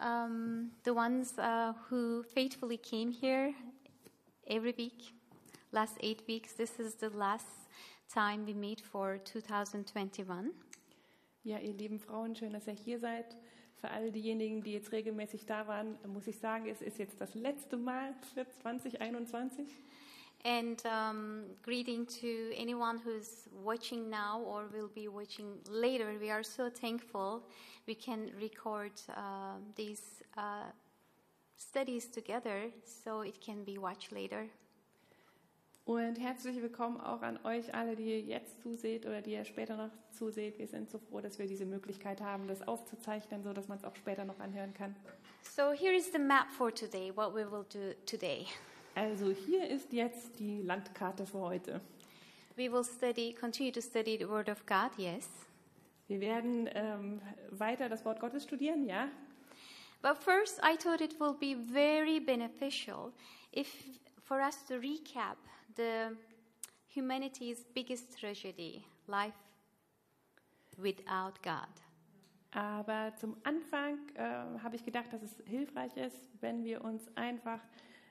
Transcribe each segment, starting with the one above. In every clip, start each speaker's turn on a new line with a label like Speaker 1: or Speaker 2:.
Speaker 1: um, the ones uh, who faithfully came here every week, last eight weeks. This is the last time we meet for 2021.
Speaker 2: Ja, ihr lieben Frauen, schön, dass ihr hier seid. Für all diejenigen, die jetzt regelmäßig da waren, muss ich sagen, es ist jetzt das letzte Mal für 2021.
Speaker 1: And um, greeting to anyone who's watching now or will be watching later. We are so thankful we can record uh, these uh, studies together so it can be watched later.
Speaker 2: Und herzlich willkommen auch an euch alle, die ihr jetzt zuseht oder die ihr später noch zuseht. Wir sind so froh, dass wir diese Möglichkeit haben, das aufzuzeichnen, so dass man es auch später noch anhören kann.
Speaker 1: So here is the map for today, what we will do today.
Speaker 2: Also hier ist jetzt die Landkarte für heute.
Speaker 1: We will study, continue to study the Word of God, yes.
Speaker 2: Wir werden ähm, weiter das Wort Gottes studieren, ja.
Speaker 1: But first, I thought it will be very beneficial if, for us to recap the humanity's biggest tragedy, life without God.
Speaker 2: Aber zum Anfang äh, habe ich gedacht, dass es hilfreich ist, wenn wir uns einfach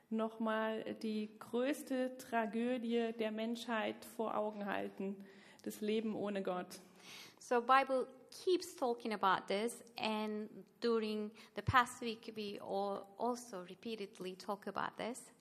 Speaker 2: nochmal die größte Tragödie der Menschheit vor Augen halten, das Leben ohne Gott.
Speaker 1: So Bible keeps talking about this, and during the past week we all also repeatedly talk about this.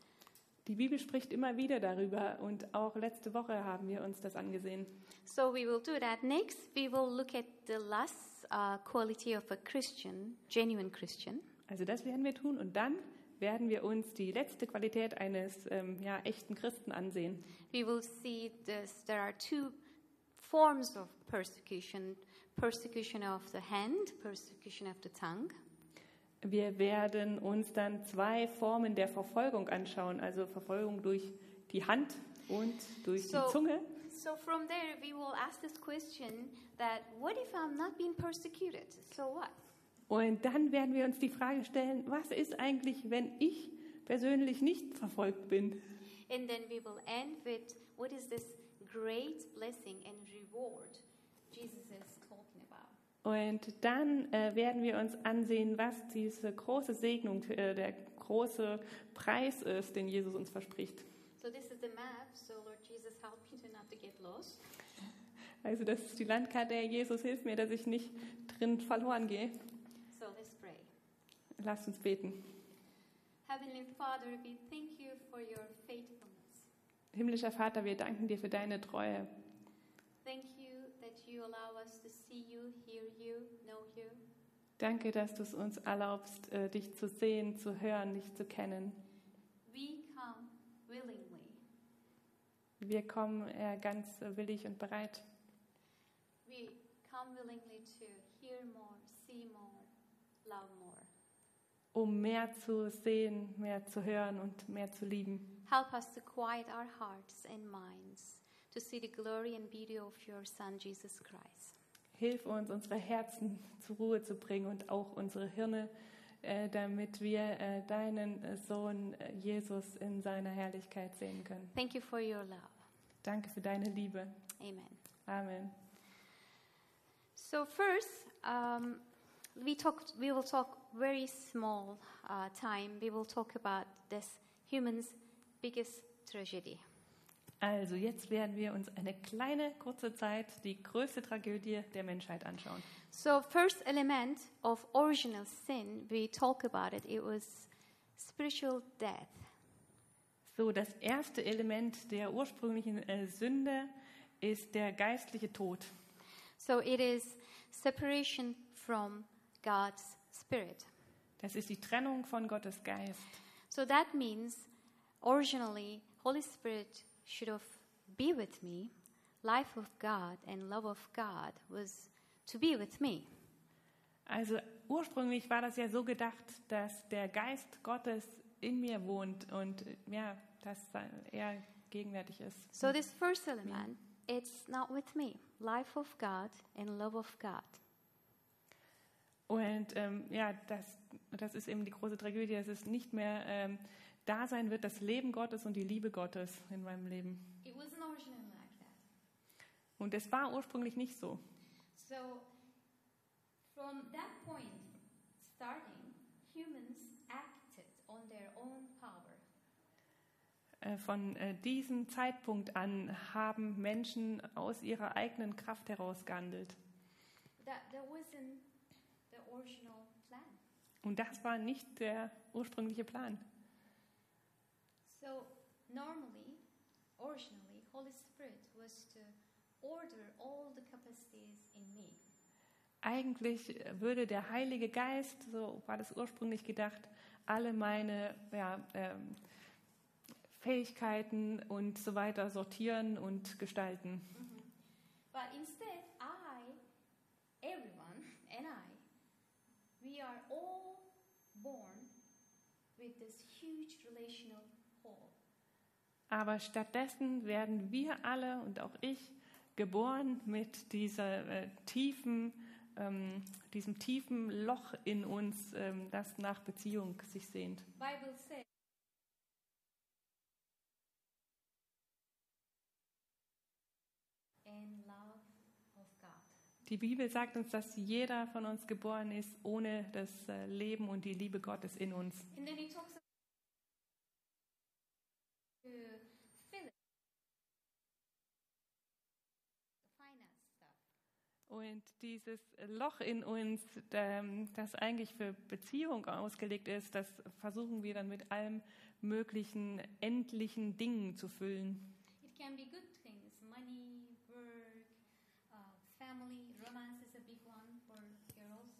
Speaker 2: Die Bibel spricht immer wieder darüber und auch letzte Woche haben wir uns das angesehen.
Speaker 1: So we will do that. Next, we will look at the last uh, quality of a Christian, genuine Christian.
Speaker 2: Also das werden wir tun und dann werden wir uns die letzte Qualität eines ähm, ja, echten Christen ansehen.
Speaker 1: We will see this. There are two forms of persecution: persecution of the hand, persecution of the tongue.
Speaker 2: Wir werden uns dann zwei Formen der Verfolgung anschauen, also Verfolgung durch die Hand und durch
Speaker 1: So-
Speaker 2: die Zunge.
Speaker 1: So from there, we will ask this question: that what if I'm not being persecuted? So what?
Speaker 2: Und dann werden wir uns die Frage stellen, was ist eigentlich, wenn ich persönlich nicht verfolgt bin?
Speaker 1: And then we will end with what is this great blessing and reward Jesus is talking about.
Speaker 2: Und dann äh, werden wir uns ansehen, was diese große Segnung, äh, der große Preis ist, den Jesus uns verspricht.
Speaker 1: So this is the map. So Lord Jesus, help me to not to get lost.
Speaker 2: Also das ist die Landkarte, Herr Jesus, hilf mir, dass ich nicht drin verloren gehe. Lasst uns beten.
Speaker 1: Heavenly Father, we thank you for your faithfulness.
Speaker 2: Himmlischer Vater, wir danken dir für deine Treue.
Speaker 1: Thank you that you allow us to see you, hear you, know you.
Speaker 2: Danke, dass du es uns erlaubst, äh, dich zu sehen, zu hören, dich zu kennen.
Speaker 1: We come willingly.
Speaker 2: Wir kommen äh, ganz äh, willig und bereit,
Speaker 1: We come willingly to hear more, see more, love more.
Speaker 2: Um mehr zu sehen, mehr zu hören und mehr zu lieben.
Speaker 1: Help us to quiet our hearts and minds to see the glory and beauty of your Son, Jesus Christ.
Speaker 2: Hilf uns, unsere Herzen zur Ruhe zu bringen und auch unsere Hirne, äh, damit wir äh, deinen äh, Sohn äh, Jesus in seiner Herrlichkeit sehen können.
Speaker 1: Thank you for your love.
Speaker 2: Danke für deine Liebe.
Speaker 1: Amen.
Speaker 2: Amen.
Speaker 1: So first, um, we talked. We will talk very small uh, time. We will talk about this human's biggest tragedy.
Speaker 2: Also jetzt werden wir uns eine kleine, kurze Zeit die größte Tragödie der Menschheit anschauen.
Speaker 1: So first element of original sin, we talk about it. It was spiritual death.
Speaker 2: So, das erste Element der ursprünglichen äh, Sünde ist der geistliche Tod.
Speaker 1: So it is separation from God's spirit.
Speaker 2: Das ist die Trennung von Gottes Geist.
Speaker 1: So that means originally Holy Spirit should have be with me. Life of God and love of God was to be with me.
Speaker 2: Also ursprünglich war das ja so gedacht, dass der Geist Gottes in mir wohnt und ja, dass er gegenwärtig ist.
Speaker 1: So this first element, it's not with me. Life of God and love of God.
Speaker 2: Und ähm, ja, das, das ist eben die große Tragödie, dass es nicht mehr ähm, da sein wird, das Leben Gottes und die Liebe Gottes in meinem Leben.
Speaker 1: Like
Speaker 2: und es war ursprünglich nicht so.
Speaker 1: So, from that point starting, humans acted on their own power
Speaker 2: äh, von äh, diesem Zeitpunkt an haben Menschen aus ihrer eigenen Kraft heraus gehandelt.
Speaker 1: That there wasn't
Speaker 2: und das war nicht der ursprüngliche Plan.
Speaker 1: So normally, originally, Holy Spirit was to order all the capacities in me.
Speaker 2: Eigentlich würde der Heilige Geist, so war das ursprünglich gedacht, alle meine ja, ähm, Fähigkeiten und so weiter sortieren und gestalten.
Speaker 1: But instead, I, everyone, and I, we are all born with this huge relational hole.
Speaker 2: Aber stattdessen werden wir alle und auch ich geboren mit dieser äh, tiefen, ähm, diesem tiefen Loch in uns, ähm, das nach Beziehung sich sehnt.
Speaker 1: Bible says. And love of God.
Speaker 2: Die Bibel sagt uns, dass jeder von uns geboren ist ohne das äh, Leben und die Liebe Gottes in uns.
Speaker 1: Stuff.
Speaker 2: Und dieses Loch in uns, ähm, das eigentlich für Beziehung ausgelegt ist, das versuchen wir dann mit allem möglichen endlichen Dingen zu füllen.
Speaker 1: It can be good things, money, work, uh, family, romance is a big one for girls.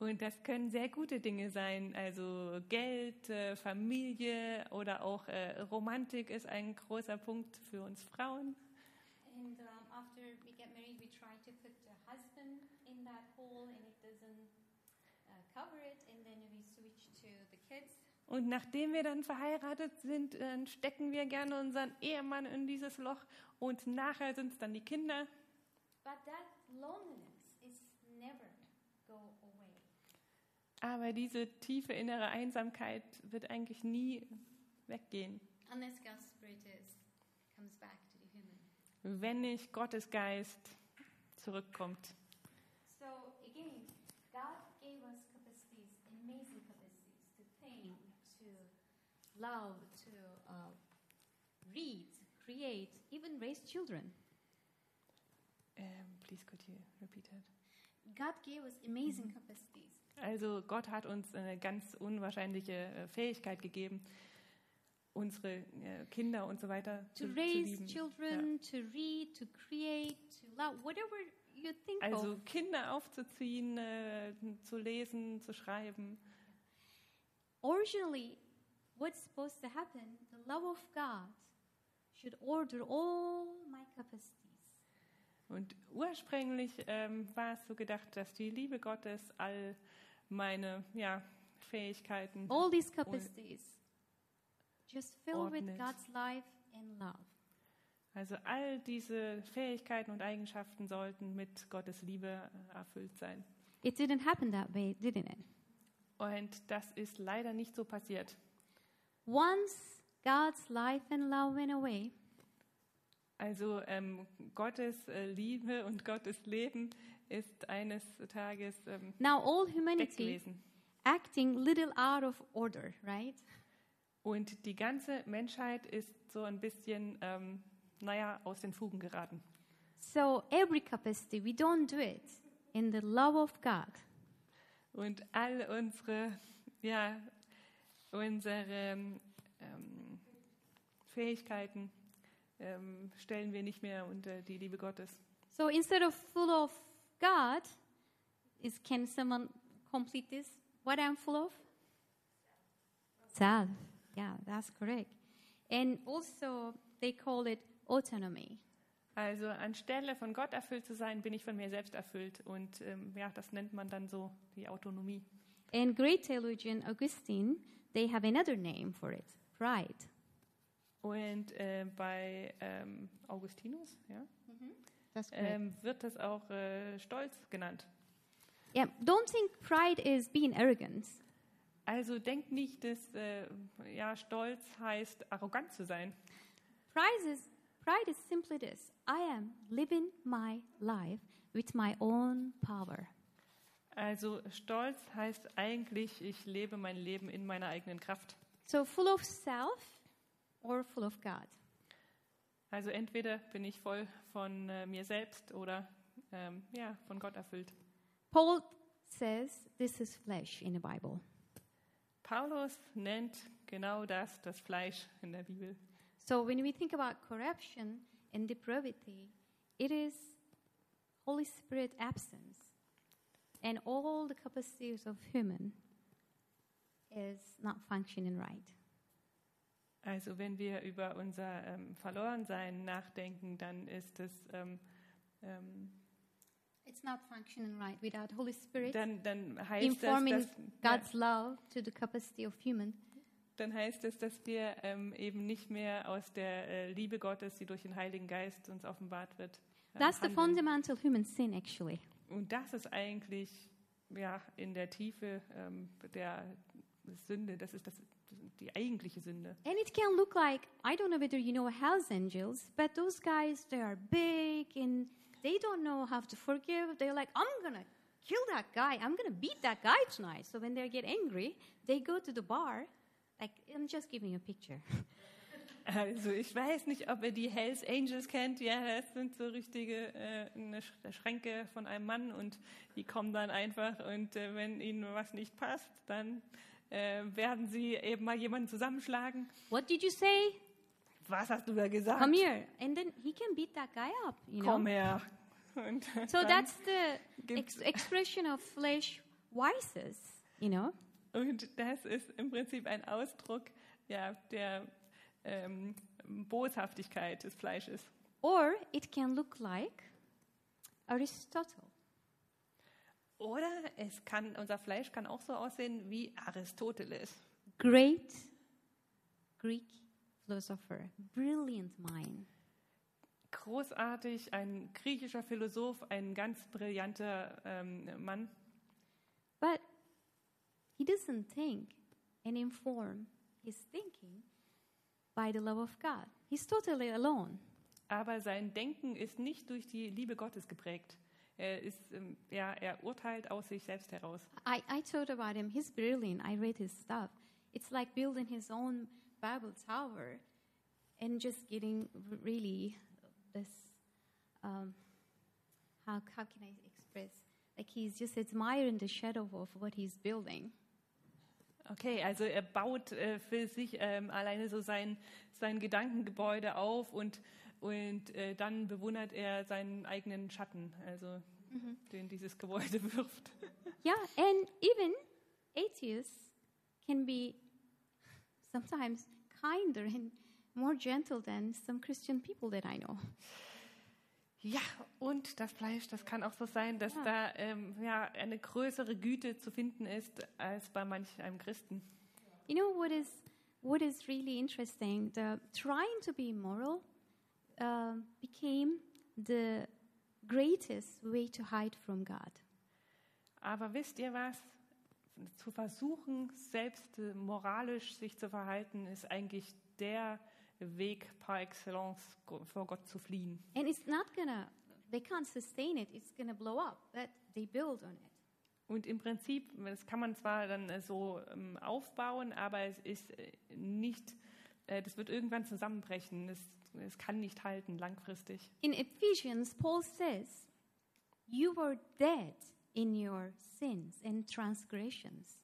Speaker 2: Und das können sehr gute Dinge sein, also Geld, äh, Familie oder auch äh, Romantik ist ein großer Punkt für uns Frauen.
Speaker 1: And um, after we get married, we try to put the husband in that hole, and it doesn't uh, cover it. And then we switch to the kids.
Speaker 2: Und nachdem wir dann verheiratet sind, dann stecken wir gerne unseren Ehemann in dieses Loch und nachher sind es dann die Kinder.
Speaker 1: But that loneliness is never go away.
Speaker 2: Aber diese tiefe innere Einsamkeit wird eigentlich nie weggehen,
Speaker 1: Unless God's Spirit is, comes back to the human.
Speaker 2: wenn nicht Gottes Geist zurückkommt.
Speaker 1: So again, God gave us capacities, amazing capacities to think, to love, to uh, read, create, even raise children.
Speaker 2: Ähm, please could you repeat it?
Speaker 1: God gave us amazing capacities.
Speaker 2: Also Gott hat uns eine ganz unwahrscheinliche äh, Fähigkeit gegeben, unsere äh, Kinder und so weiter
Speaker 1: To
Speaker 2: zu, zu
Speaker 1: raise
Speaker 2: lieben.
Speaker 1: children, to read, to create, to love, whatever you think
Speaker 2: Ja. Also
Speaker 1: of.
Speaker 2: Kinder aufzuziehen, äh, zu lesen, zu schreiben.
Speaker 1: Originally, what's supposed to happen? The love of God should order all my capacities.
Speaker 2: Und ursprünglich ähm, war es so gedacht, dass die Liebe Gottes all meine ja, Fähigkeiten
Speaker 1: All these capacities just fill with. God's life and love.
Speaker 2: Also all diese Fähigkeiten und Eigenschaften sollten mit Gottes Liebe äh, erfüllt sein.
Speaker 1: It didn't happen that way, didn't it?
Speaker 2: Und das ist leider nicht so passiert.
Speaker 1: Once God's life and love went away,
Speaker 2: Also ähm, Gottes äh, Liebe und Gottes Leben ist eines Tages ähm,
Speaker 1: now all humanity acting little out of order, right?
Speaker 2: Und die ganze Menschheit ist so ein bisschen, ähm, naja, aus den Fugen geraten.
Speaker 1: So every capacity, we don't do it in the love of God.
Speaker 2: Und all unsere, ja, unsere ähm, Fähigkeiten ähm, stellen wir nicht mehr unter die Liebe Gottes.
Speaker 1: So instead of full of God, is can someone complete this? What I'm full of? Self. Yeah, that's correct. And also they call it autonomy.
Speaker 2: Also anstelle von Gott erfüllt zu sein, bin ich von mir selbst erfüllt. Und ähm, ja, das nennt man dann so die Autonomie.
Speaker 1: And great theologian Augustine, they have another name for it, pride.
Speaker 2: Und äh, bei ähm, Augustinus ja,
Speaker 1: That's correct.
Speaker 2: ähm, wird das auch äh, Stolz genannt.
Speaker 1: yeah, don't think pride is being arrogant.
Speaker 2: Also denkt nicht, dass äh, ja, Stolz heißt, arrogant zu sein.
Speaker 1: Pride is, pride is simply this I am living my life with my own power.
Speaker 2: Also Stolz heißt eigentlich, ich lebe mein Leben in meiner eigenen Kraft.
Speaker 1: So, full of self, or full of God.
Speaker 2: Also entweder bin ich voll von äh, mir selbst oder ähm, ja, von Gott erfüllt.
Speaker 1: Paul says this is flesh in the Bible.
Speaker 2: Paulus nennt genau das das Fleisch in der Bibel.
Speaker 1: So when we think about corruption and depravity, it is Holy Spirit absence. And all the capacities of human is not functioning right.
Speaker 2: Also wenn wir über unser ähm, Verlorensein nachdenken, dann ist es ähm, ähm,
Speaker 1: It's not functioning right without Holy Spirit
Speaker 2: dann, dann heißt es,
Speaker 1: informing
Speaker 2: dass, ja,
Speaker 1: God's love to the capacity of human.
Speaker 2: dann heißt es, dass wir ähm, eben nicht mehr aus der äh, Liebe Gottes, die durch den Heiligen Geist uns offenbart wird, ähm,
Speaker 1: That's the
Speaker 2: handeln.
Speaker 1: fundamental human sin, actually.
Speaker 2: Und das ist eigentlich ja in der Tiefe ähm, der Sünde. Das ist das, die eigentliche Sünde.
Speaker 1: And it can look like I don't know whether you know Hell's Angels, but those guys they are big and they don't know how to forgive. They're like, I'm gonna kill that guy. I'm gonna beat that guy tonight. So when they get angry, they go to the bar. Like I'm just giving you a picture.
Speaker 2: Also ich weiß nicht, ob ihr die Hells Angels kennt. Ja, das sind so richtige äh, eine Sch- Schränke von einem Mann und die kommen dann einfach und äh, wenn ihnen was nicht passt, dann äh, werden sie eben mal jemanden zusammenschlagen.
Speaker 1: What did you say?
Speaker 2: Was hast du da gesagt?
Speaker 1: Come here, and then he can beat that guy up. You know.
Speaker 2: Komm her. Und
Speaker 1: So that's the ex- expression of flesh vices. You know.
Speaker 2: Und das ist im Prinzip ein Ausdruck ja, der ähm, Boshaftigkeit des Fleisches.
Speaker 1: Or it can look like Aristotle.
Speaker 2: Oder es kann, unser Fleisch kann auch so aussehen wie Aristoteles.
Speaker 1: Great Greek philosopher, brilliant mind.
Speaker 2: Großartig, ein griechischer Philosoph, ein ganz brillanter ähm, Mann.
Speaker 1: But he doesn't think and inform his thinking by the love of God. He's totally alone.
Speaker 2: Aber sein Denken ist nicht durch die Liebe Gottes geprägt. Er, ist, ähm, ja, er urteilt aus sich selbst heraus.
Speaker 1: I, I thought about him. He's brilliant. I read his stuff. It's like building his own Bible tower and just getting really this. Um, how, how can I express? Like he's just admiring the shadow of what he's building.
Speaker 2: Okay, also er baut äh, für sich ähm, alleine so sein, sein Gedankengebäude auf und, und äh, dann bewundert er seinen eigenen Schatten, also den dieses Gebäude wirft.
Speaker 1: Yeah, and even atheists can be sometimes kinder and more gentle than some Christian people that I know.
Speaker 2: Ja, und das Fleisch, das kann auch so sein, dass da ähm, ja, eine größere Güte zu finden ist als bei manch einem Christen.
Speaker 1: You know what is what is really interesting? The trying to be moral uh, became the greatest way to hide from God.
Speaker 2: Aber wisst ihr was? Zu versuchen, selbst äh, moralisch sich zu verhalten, ist eigentlich der Weg par excellence, vor Gott zu fliehen.
Speaker 1: And it's not gonna. They can't sustain it. It's gonna blow up. But they build on it.
Speaker 2: Und im Prinzip, das kann man zwar dann äh, so ähm, aufbauen, aber es ist äh, nicht, das wird irgendwann zusammenbrechen. Es, es kann nicht halten langfristig.
Speaker 1: In Ephesians, Paul says, "You were dead in your sins and transgressions."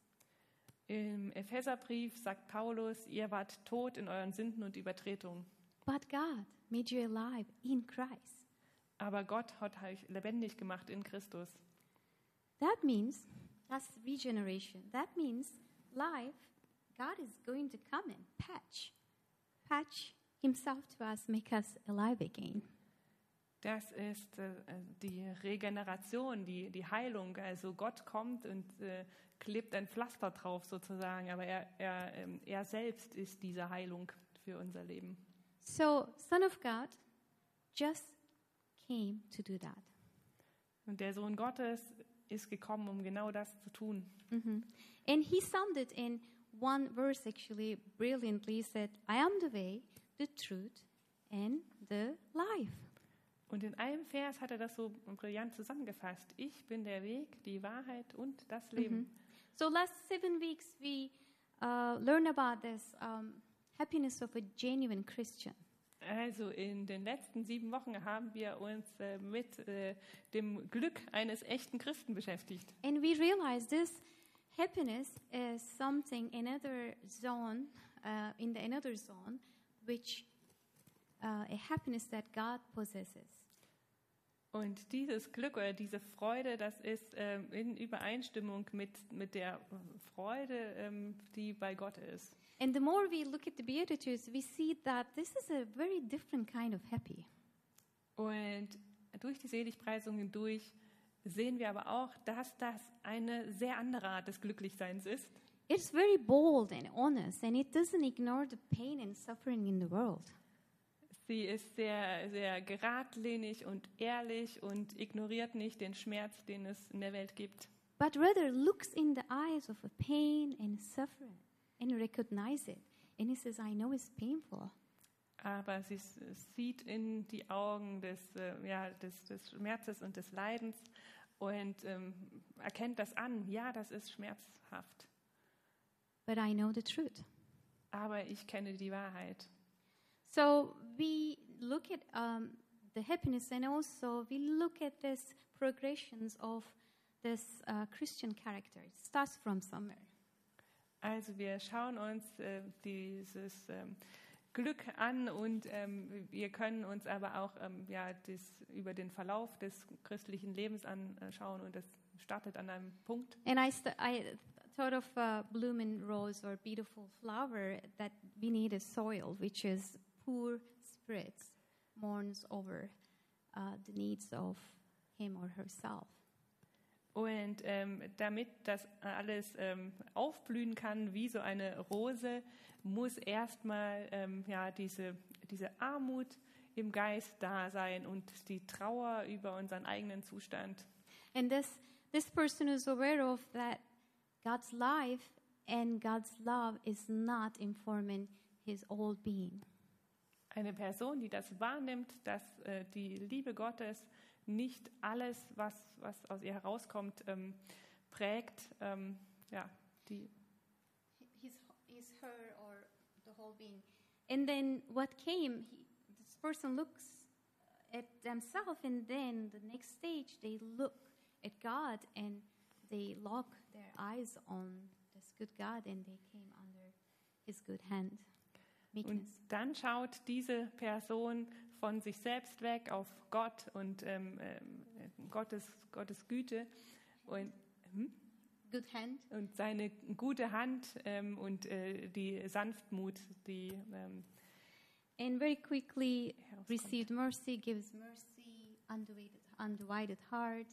Speaker 2: Im Epheserbrief sagt Paulus, ihr wart tot in euren Sünden und Übertretungen.
Speaker 1: But God made you alive in Christ.
Speaker 2: Aber Gott hat euch lebendig gemacht in Christus.
Speaker 1: That means that's regeneration. That means life, God is going to come and patch, patch Himself to us, make us alive again.
Speaker 2: Das ist äh, die Regeneration, die, die Heilung. Also Gott kommt und äh, klebt ein Pflaster drauf sozusagen, aber er, er, ähm, er selbst ist diese Heilung für unser Leben.
Speaker 1: So, Son of God just came to do that.
Speaker 2: Und der Sohn Gottes ist gekommen, um genau das zu tun.
Speaker 1: Mhm. And He summed it in one verse actually brilliantly. He said, I am the way, the truth, and the life.
Speaker 2: Und in einem Vers hat er das so brillant zusammengefasst. Ich bin der Weg, die Wahrheit und das Leben.
Speaker 1: So last seven weeks we uh, learned about this um, happiness of a genuine Christian.
Speaker 2: Also in den letzten sieben Wochen haben wir uns äh, mit äh, dem Glück eines echten Christen beschäftigt.
Speaker 1: And we realize this happiness is something another zone, uh, in the another zone, which uh, a happiness that God possesses.
Speaker 2: Und dieses Glück oder diese Freude, das ist ähm, in Übereinstimmung mit, mit der Freude, ähm, die bei Gott ist.
Speaker 1: And the more we look at the Beatitudes, we see that this is a very different kind of happy.
Speaker 2: Und durch die Seligpreisungen durch sehen wir aber auch, dass das eine sehr andere Art des Glücklichseins ist.
Speaker 1: It's very bold and honest, and it doesn't ignore the pain and suffering in the world.
Speaker 2: Sie ist sehr, sehr geradlinig und ehrlich und ignoriert nicht den Schmerz, den es in der Welt gibt.
Speaker 1: but rather looks in the eyes of a pain and suffering and recognize it. And he says, I know it's painful,
Speaker 2: Aber sie sieht in die Augen des, äh, ja, des, des Schmerzes und des Leidens und ähm, erkennt das an. Ja, das ist schmerzhaft.
Speaker 1: But I know the truth.
Speaker 2: Aber ich kenne die Wahrheit.
Speaker 1: So we look at um, the happiness and also we look at this progressions of this uh, Christian character. It starts from somewhere.
Speaker 2: Also wir schauen uns äh, dieses ähm, Glück an und ähm, wir können uns aber auch ähm, ja, das, über den Verlauf des christlichen Lebens anschauen und das startet an einem Punkt.
Speaker 1: And I, I thought of a blooming rose or beautiful flower that we need a soil, which is poor spirits mourns over uh, the needs of him or herself.
Speaker 2: Und ähm, damit das alles ähm, aufblühen kann wie so eine Rose, muss erstmal ähm, ja, diese, diese Armut im Geist da sein und die Trauer über unseren eigenen Zustand.
Speaker 1: And this, this person is aware of that God's life and God's love is not informing his whole being.
Speaker 2: Eine Person, die das wahrnimmt, dass äh, die Liebe Gottes nicht alles, was, was aus ihr herauskommt, ähm, prägt, ähm, ja, die,
Speaker 1: His, his, her, or the whole being. And then what came, he, this person looks at themselves, and then the next stage, they look at God and they lock their eyes on this good God and they came under his good hand.
Speaker 2: und dann schaut diese Person von sich selbst weg auf Gott und ähm, ähm, Gottes, Gottes Güte und, hm? Und seine gute Hand ähm, und äh, die Sanftmut, die ähm,
Speaker 1: And very quickly received mercy, gives mercy, undivided, undivided heart.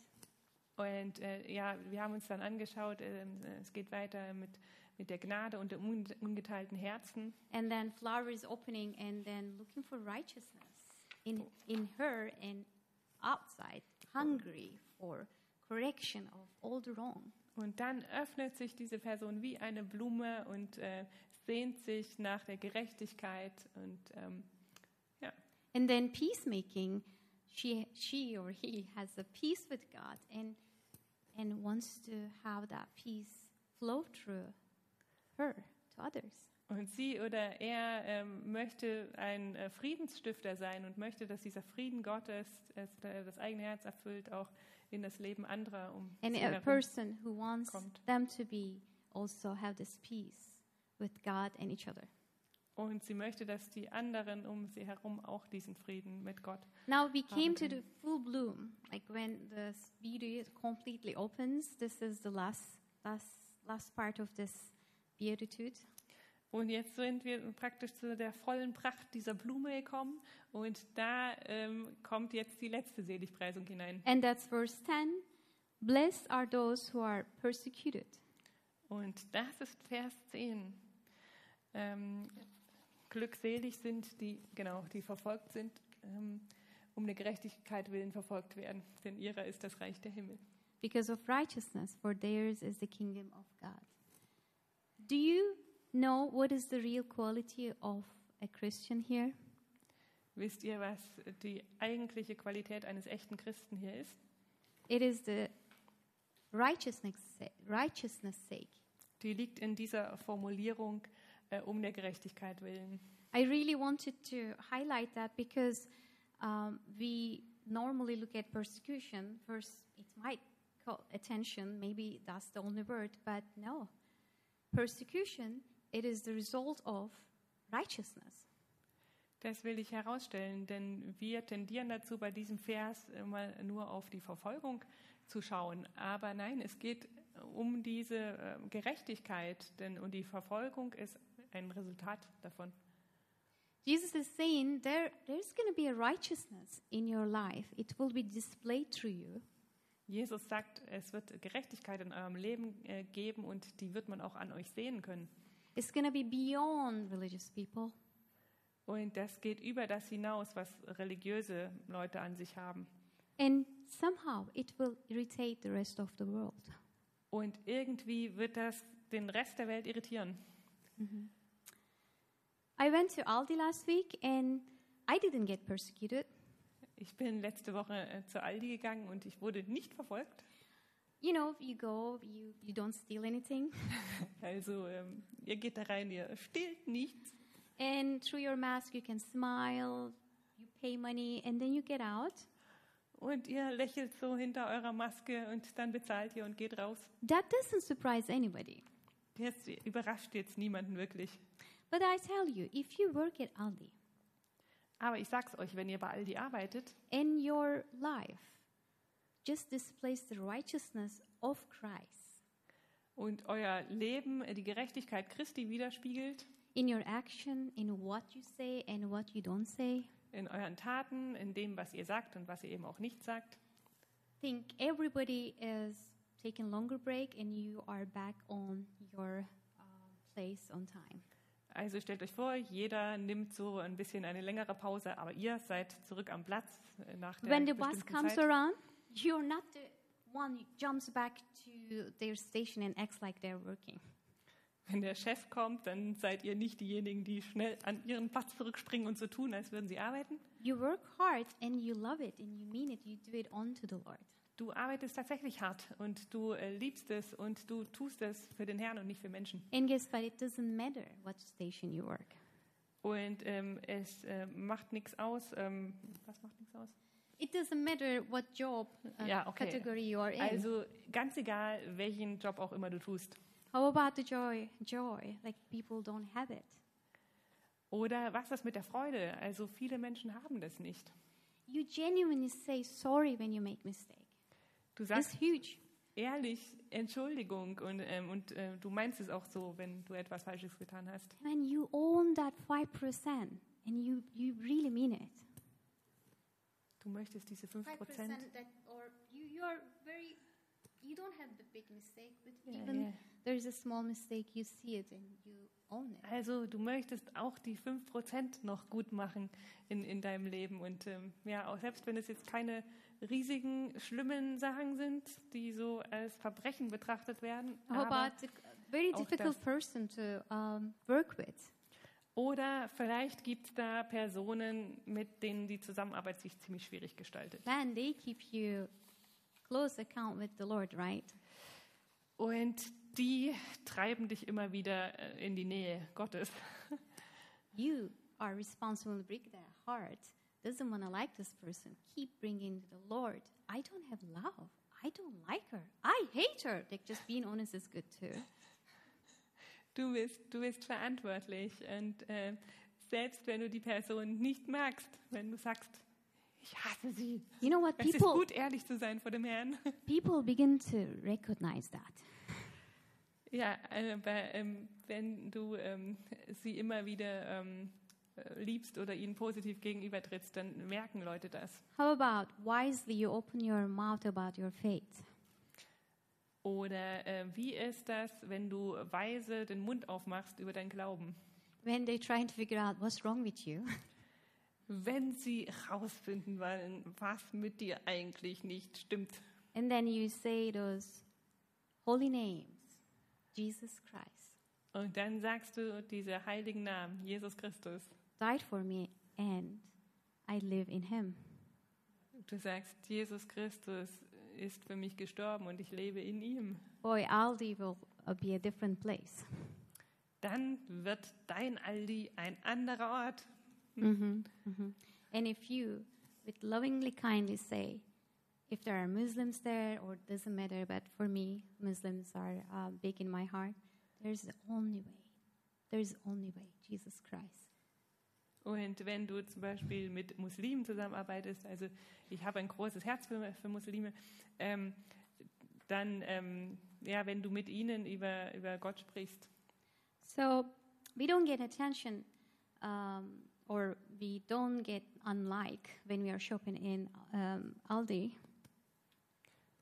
Speaker 2: Und äh, ja, wir haben uns dann angeschaut, ähm, es geht weiter mit, mit der Gnade und dem un ungeteilten Herzen.
Speaker 1: And then flower is opening and then looking for righteousness in, in her and outside, hungry for correction of all the wrong.
Speaker 2: Und dann öffnet sich diese Person wie eine Blume und äh, sehnt sich nach der Gerechtigkeit. Und ähm, ja,
Speaker 1: And then peacemaking, she, she or he has a peace with God and, and wants to have that peace flow through her to others.
Speaker 2: und sie oder er ähm, möchte ein äh, Friedensstifter sein und möchte, dass dieser Frieden Gottes es, der das eigene Herz erfüllt, auch in das Leben anderer um
Speaker 1: And a person who wants
Speaker 2: kommt.
Speaker 1: them to be also have this peace with God and each other.
Speaker 2: Und sie möchte, dass die anderen um sie herum auch diesen Frieden mit Gott
Speaker 1: Now we came to the full bloom, like when the beauty completely opens. This is the last, last, last part of this beatitude.
Speaker 2: Und jetzt sind wir praktisch zu der vollen Pracht dieser Blume gekommen und da ähm, kommt jetzt die letzte Seligpreisung hinein.
Speaker 1: And that's verse 10. Blessed are those who are persecuted.
Speaker 2: Und das ist Vers 10. Ähm, glückselig sind die, genau, die verfolgt sind, ähm, um der Gerechtigkeit willen verfolgt werden, denn ihrer ist das Reich der Himmel.
Speaker 1: because of righteousness, for theirs is the kingdom of God. Do you know what is the real quality of a Christian here?
Speaker 2: Wisst ihr, was die eigentliche Qualität eines echten Christen hier ist?
Speaker 1: It is the righteousness, righteousness sake.
Speaker 2: Die liegt in dieser Formulierung äh, um der Gerechtigkeit willen.
Speaker 1: I really wanted to highlight that because um, we normally look at persecution. First, it might call attention, maybe that's the only word, but no. Persecution, it is the result of righteousness.
Speaker 2: Das will ich herausstellen, denn wir tendieren dazu, bei diesem Vers immer nur auf die Verfolgung zu schauen. Aber nein, es geht um diese äh, Gerechtigkeit, denn und die Verfolgung ist ein Resultat davon.
Speaker 1: Jesus is saying there, there's going to be a righteousness in your life. It will be displayed through you.
Speaker 2: Jesus sagt, es wird Gerechtigkeit in eurem Leben äh, geben und die wird man auch an euch sehen können.
Speaker 1: It's going to be beyond religious people.
Speaker 2: Und das geht über das hinaus, was religiöse Leute an sich haben.
Speaker 1: And somehow it will irritate the rest of the world.
Speaker 2: Und irgendwie wird das den Rest der Welt irritieren.
Speaker 1: I went to Aldi last week and I didn't get persecuted.
Speaker 2: Ich bin letzte Woche äh, zu Aldi gegangen und ich wurde nicht verfolgt.
Speaker 1: You know, you go, you, you don't steal anything.
Speaker 2: Also ähm, ihr geht da rein, ihr stehlt nichts.
Speaker 1: And through your mask, you can smile, you pay money, and then you get out.
Speaker 2: Und ihr lächelt so hinter eurer Maske und dann bezahlt ihr und geht raus.
Speaker 1: That doesn't surprise anybody.
Speaker 2: Das überrascht jetzt niemanden wirklich.
Speaker 1: But I tell you, if you work at Aldi
Speaker 2: Aber ich sag's euch, wenn ihr bei Aldi arbeitet
Speaker 1: and your life just displays the righteousness of Christ
Speaker 2: und euer Leben die Gerechtigkeit Christi widerspiegelt,
Speaker 1: in your action, in what you say and what you don't say,
Speaker 2: in euren Taten, in dem, was ihr sagt und was ihr eben auch nicht sagt,
Speaker 1: think everybody is taking longer break and you are back on your um, place on time.
Speaker 2: Also stellt euch vor, jeder nimmt so ein bisschen eine längere Pause, aber ihr seid zurück am Platz nach der
Speaker 1: when the bus comes
Speaker 2: Zeit.
Speaker 1: around, you're not the one who jumps back to their station and acts like they're working.
Speaker 2: Wenn der Chef kommt, dann seid ihr nicht diejenigen, die schnell an ihren Platz zurückspringen und so tun, als würden sie arbeiten.
Speaker 1: You work hard and you love it and you mean it. You do it unto the Lord.
Speaker 2: Du arbeitest tatsächlich hart und du äh, liebst es und du tust es für den Herrn und nicht für Menschen.
Speaker 1: And guess what? It doesn't matter what station you work.
Speaker 2: Und ähm, es äh, macht nichts aus. Ähm, was macht nichts aus?
Speaker 1: It doesn't matter what job uh,
Speaker 2: Ja, okay.
Speaker 1: category you are in.
Speaker 2: Also ganz egal, welchen Job auch immer du tust.
Speaker 1: How about the joy? Joy, like people don't have it.
Speaker 2: Oder was ist mit der Freude? Also viele Menschen haben das nicht.
Speaker 1: You genuinely say sorry when you make mistake.
Speaker 2: Du sagst
Speaker 1: huge.
Speaker 2: ehrlich Entschuldigung und, ähm, und äh, du meinst es auch so, wenn du etwas Falsches getan hast.
Speaker 1: Man, you own that 5% and you, you really mean it.
Speaker 2: Du möchtest diese 5%.
Speaker 1: that, or you, you are very, you don't have the big mistake, but
Speaker 2: Ja,
Speaker 1: even
Speaker 2: ja.
Speaker 1: there's a small mistake, you see it and you own it.
Speaker 2: Also du möchtest auch die 5% noch gut machen in, in deinem Leben. Und ähm, ja, auch selbst wenn es jetzt keine riesigen, schlimmen Sachen sind, die so als Verbrechen betrachtet werden.
Speaker 1: How about a very difficult person to um, work with?
Speaker 2: oder vielleicht gibt es da Personen, mit denen die Zusammenarbeit sich ziemlich schwierig gestaltet.
Speaker 1: Man, they keep you close account with the Lord, right?
Speaker 2: Und die treiben dich immer wieder äh, in die Nähe Gottes.
Speaker 1: You are responsible to break their heart. Doesn't want to like this person. Keep bringing to the Lord. I don't have love. I don't like her. I hate her. Like just being honest is good too.
Speaker 2: Du bist, du bist verantwortlich. Und äh, selbst wenn du die Person nicht magst, wenn du sagst, ich hasse sie.
Speaker 1: You know what?
Speaker 2: Es ist
Speaker 1: People
Speaker 2: gut, ehrlich zu sein vor dem Herrn.
Speaker 1: people begin to recognize that.
Speaker 2: Ja, äh, aber ähm, wenn du ähm, sie immer wieder ähm, äh, liebst oder ihnen positiv gegenübertrittst, dann merken Leute das.
Speaker 1: How about wisely you open your mouth about your faith?
Speaker 2: Oder äh, wie ist das, wenn du weise den Mund aufmachst über deinen Glauben?
Speaker 1: When they're trying to figure out what's wrong with you,
Speaker 2: Wenn sie herausfinden wollen, was mit dir eigentlich nicht stimmt.
Speaker 1: and then you say those holy names, Jesus Christ
Speaker 2: Und dann sagst du diese heiligen Namen, Jesus Christus.
Speaker 1: Died for me, and I live in Him.
Speaker 2: Du sagst, Jesus Christus ist für mich gestorben und ich lebe in ihm.
Speaker 1: Boy, Aldi will be a different place.
Speaker 2: dann wird dein Aldi ein anderer Ort.
Speaker 1: hmm hmm And if you, with lovingly kindly say, if there are Muslims there, or it doesn't matter, but for me, Muslims are uh, big in my heart, there's the only way. There's only way, Jesus Christ.
Speaker 2: Und wenn du zum Beispiel mit Muslimen zusammenarbeitest, also ich habe ein großes Herz für, für Muslime, ähm, dann, ähm, ja, wenn du mit ihnen über, über Gott sprichst,
Speaker 1: So we don't get attention, um, or we don't get unlike when we are shopping in um, Aldi.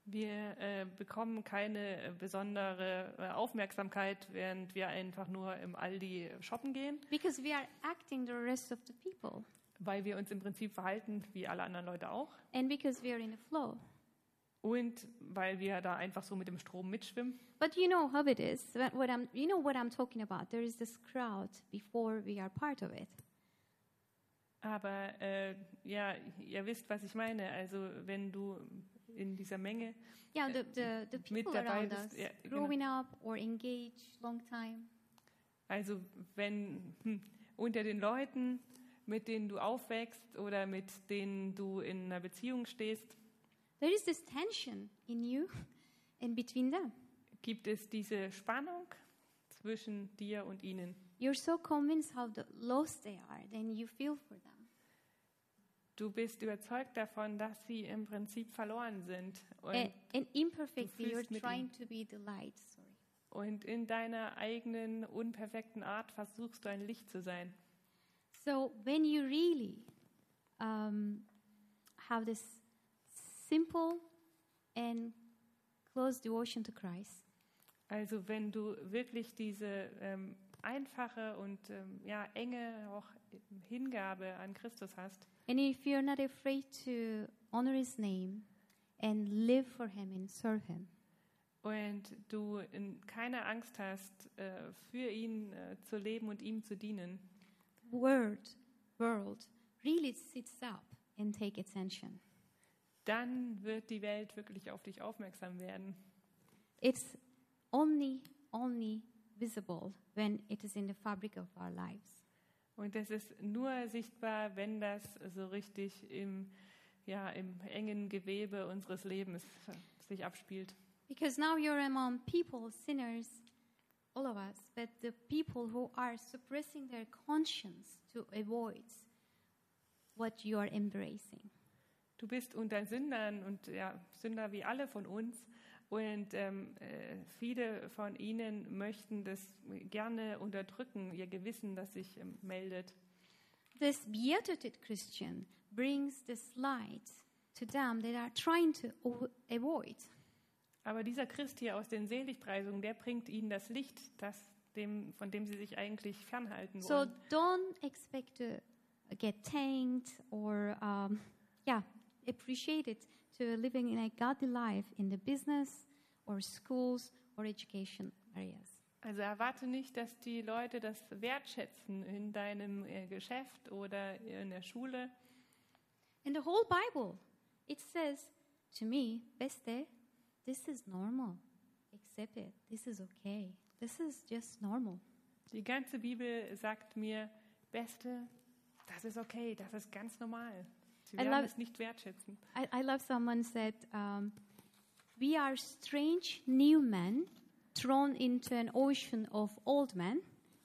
Speaker 2: Wir äh, bekommen keine äh, besondere äh, Aufmerksamkeit, während wir einfach nur im Aldi shoppen gehen,
Speaker 1: Because we are acting the rest of the people,
Speaker 2: weil wir uns im Prinzip verhalten wie alle anderen Leute auch.
Speaker 1: and because we are in a flow.
Speaker 2: Und weil wir da einfach so mit dem Strom mitschwimmen.
Speaker 1: But you know how it is. What I'm, you know what I'm talking about. There is this crowd before we are part of it.
Speaker 2: Aber äh, ja, ihr wisst, was ich meine. Also wenn du in dieser Menge,
Speaker 1: Yeah, the, the, the
Speaker 2: Mit dabei
Speaker 1: around
Speaker 2: bist,
Speaker 1: us,
Speaker 2: ja, genau.
Speaker 1: growing up or engaged long time.
Speaker 2: also wenn hm, unter den Leuten, mit denen du aufwächst oder mit denen du in einer Beziehung stehst,
Speaker 1: There is this tension in you and between them.
Speaker 2: gibt es diese Spannung zwischen dir und ihnen.
Speaker 1: You're so convinced how the lost they are, then you feel for them.
Speaker 2: Du bist überzeugt davon, dass sie im Prinzip verloren sind. Und,
Speaker 1: And, and imperfectly, you're trying to be the light. Sorry.
Speaker 2: und in deiner eigenen unperfekten Art versuchst du ein Licht zu sein.
Speaker 1: So when you really um, have this simple and close devotion to Christ,
Speaker 2: Also wenn du wirklich diese ähm, einfache und ähm, ja, enge auch Hingabe an Christus hast
Speaker 1: and if you're not afraid to honor His name and live for Him and serve Him,
Speaker 2: und du in, keine Angst hast, äh, für ihn äh, zu leben und ihm zu dienen,
Speaker 1: word, world really sits up and take attention.
Speaker 2: dann wird die Welt wirklich auf dich aufmerksam werden.
Speaker 1: It's only, only visible when it is in the fabric of our lives.
Speaker 2: Und das ist nur sichtbar, wenn das so richtig im, ja, im engen Gewebe unseres Lebens sich abspielt.
Speaker 1: Because now you're among people, sinners, all of us, but the people who are suppressing their conscience to avoid what you are embracing.
Speaker 2: Du bist unter Sündern und ja, Sünder wie alle von uns. Und ähm, äh, viele von ihnen möchten das gerne unterdrücken, ihr Gewissen, das sich ähm, meldet.
Speaker 1: This beatified Christian brings this light to them that are trying to avoid.
Speaker 2: Aber dieser Christ hier aus den Seligpreisungen, der bringt ihnen das Licht, das dem, von dem sie sich eigentlich fernhalten
Speaker 1: So
Speaker 2: wollen.
Speaker 1: don't expect to get tanked or, um, yeah, appreciate it to living in a godly life in the business or schools or education areas.
Speaker 2: Also erwarte nicht, dass die Leute das wertschätzen in deinem äh, Geschäft oder in der Schule.
Speaker 1: In the whole Bible, it says to me, Beste, this is normal. Accept it. This is okay. This is just normal.
Speaker 2: Die ganze Bibel sagt mir, Beste, das ist okay, das ist ganz normal. Sie
Speaker 1: I love-
Speaker 2: es nicht wertschätzen.
Speaker 1: I, I love someone said, um, We are strange new men thrown into an ocean of old men,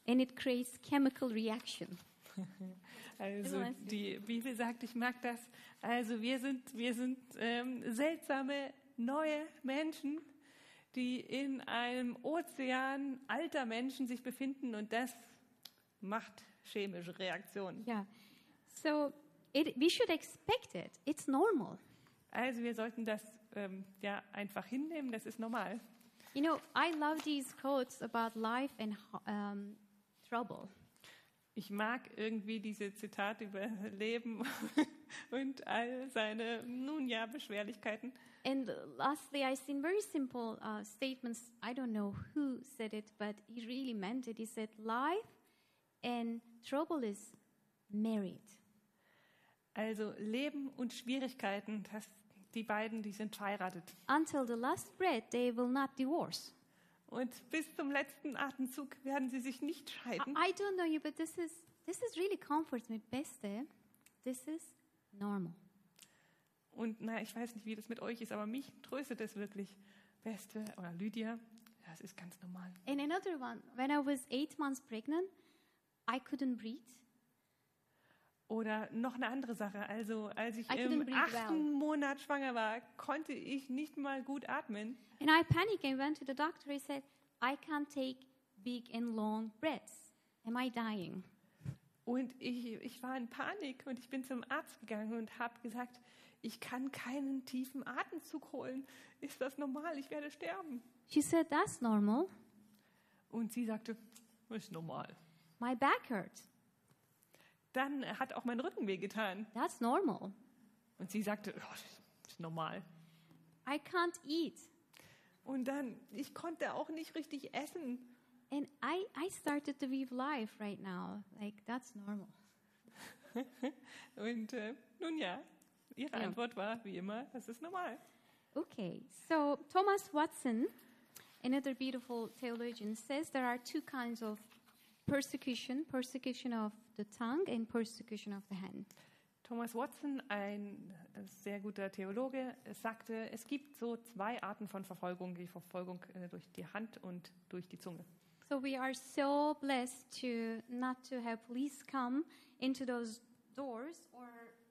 Speaker 1: and it creates chemical reaction.
Speaker 2: Also die Bibel sagt, ich mag das. Also wir sind, wir sind ähm, seltsame neue Menschen, die in einem Ozean alter Menschen sich befinden und das macht chemische Reaktionen.
Speaker 1: Yeah. So it, we should expect it. It's normal.
Speaker 2: Also wir sollten das ähm, ja einfach hinnehmen, das ist normal.
Speaker 1: You know, I love these quotes about life and um, trouble.
Speaker 2: Ich mag irgendwie diese Zitate über Leben und all seine, nun ja, Beschwerlichkeiten.
Speaker 1: And lastly, I seen very simple uh, statements. I don't know who said it, but he really meant it. He said, "Life and trouble is married."
Speaker 2: Also Leben und Schwierigkeiten, das, die beiden, die sind verheiratet.
Speaker 1: Until the last breath, they will not divorce.
Speaker 2: Und bis zum letzten Atemzug werden sie sich nicht
Speaker 1: I,
Speaker 2: scheiden.
Speaker 1: I don't know you, but this is this is really comforts me. Beste, this is normal.
Speaker 2: Und na, ich weiß nicht, wie das mit euch ist, aber mich tröstet es wirklich. Beste oder Lydia, das ist ganz normal.
Speaker 1: And another one, when I was eight months pregnant, I couldn't breathe.
Speaker 2: Oder noch eine andere Sache. Also, als ich im achten
Speaker 1: well.
Speaker 2: Monat schwanger war, konnte ich nicht mal gut atmen.
Speaker 1: And I panicked and went to the doctor. He said, I can't take big and long breaths. Am I dying?
Speaker 2: Und ich, ich war in Panik und ich bin zum Arzt gegangen und habe gesagt, ich kann keinen tiefen Atemzug holen. Ist das normal? Ich werde sterben.
Speaker 1: She said, That's normal.
Speaker 2: Und sie sagte, ist normal.
Speaker 1: My back hurts.
Speaker 2: Dann hat auch mein Rücken wehgetan.
Speaker 1: That's normal.
Speaker 2: Und sie sagte, oh, ist normal.
Speaker 1: I can't eat.
Speaker 2: Und dann, ich konnte auch nicht richtig essen.
Speaker 1: And I, I started to live life right now. Like, that's normal.
Speaker 2: Und äh, nun ja, ihre
Speaker 1: Ja.
Speaker 2: Antwort war, wie immer, das ist normal.
Speaker 1: Okay, so Thomas Watson, another beautiful theologian, says there are two kinds of persecution persecution of the tongue and persecution of the hand.
Speaker 2: Thomas Watson, ein sehr guter Theologe, sagte, es gibt so zwei Arten von Verfolgung, die Verfolgung äh, durch die Hand und durch die Zunge.
Speaker 1: So we are so blessed to not to have police come into those doors or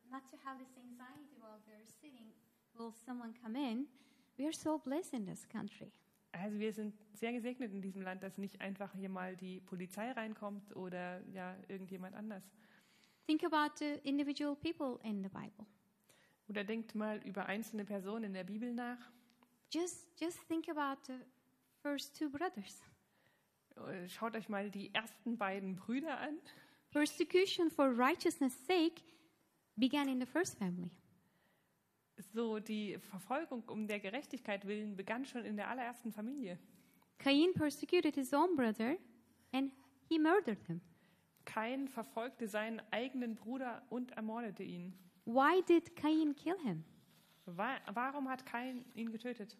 Speaker 1: not to have this anxiety while they're sitting. Will someone come in? We are so blessed in this country.
Speaker 2: Also wir sind sehr gesegnet in diesem Land, dass nicht einfach hier mal die Polizei reinkommt oder ja irgendjemand anders.
Speaker 1: Think about the individual people in the Bible.
Speaker 2: Oder denkt mal über einzelne Personen in der Bibel nach.
Speaker 1: Just just think about the first two brothers.
Speaker 2: Äh, Schaut euch mal die ersten beiden Brüder an.
Speaker 1: Persecution for righteousness' sake began in the first family.
Speaker 2: So die Verfolgung um der Gerechtigkeit willen begann schon in der allerersten Familie.
Speaker 1: Cain persecuted his own brother and he murdered him.
Speaker 2: Kain verfolgte seinen eigenen Bruder und ermordete ihn.
Speaker 1: Why did Cain kill him?
Speaker 2: Wa- Warum hat Kain ihn getötet?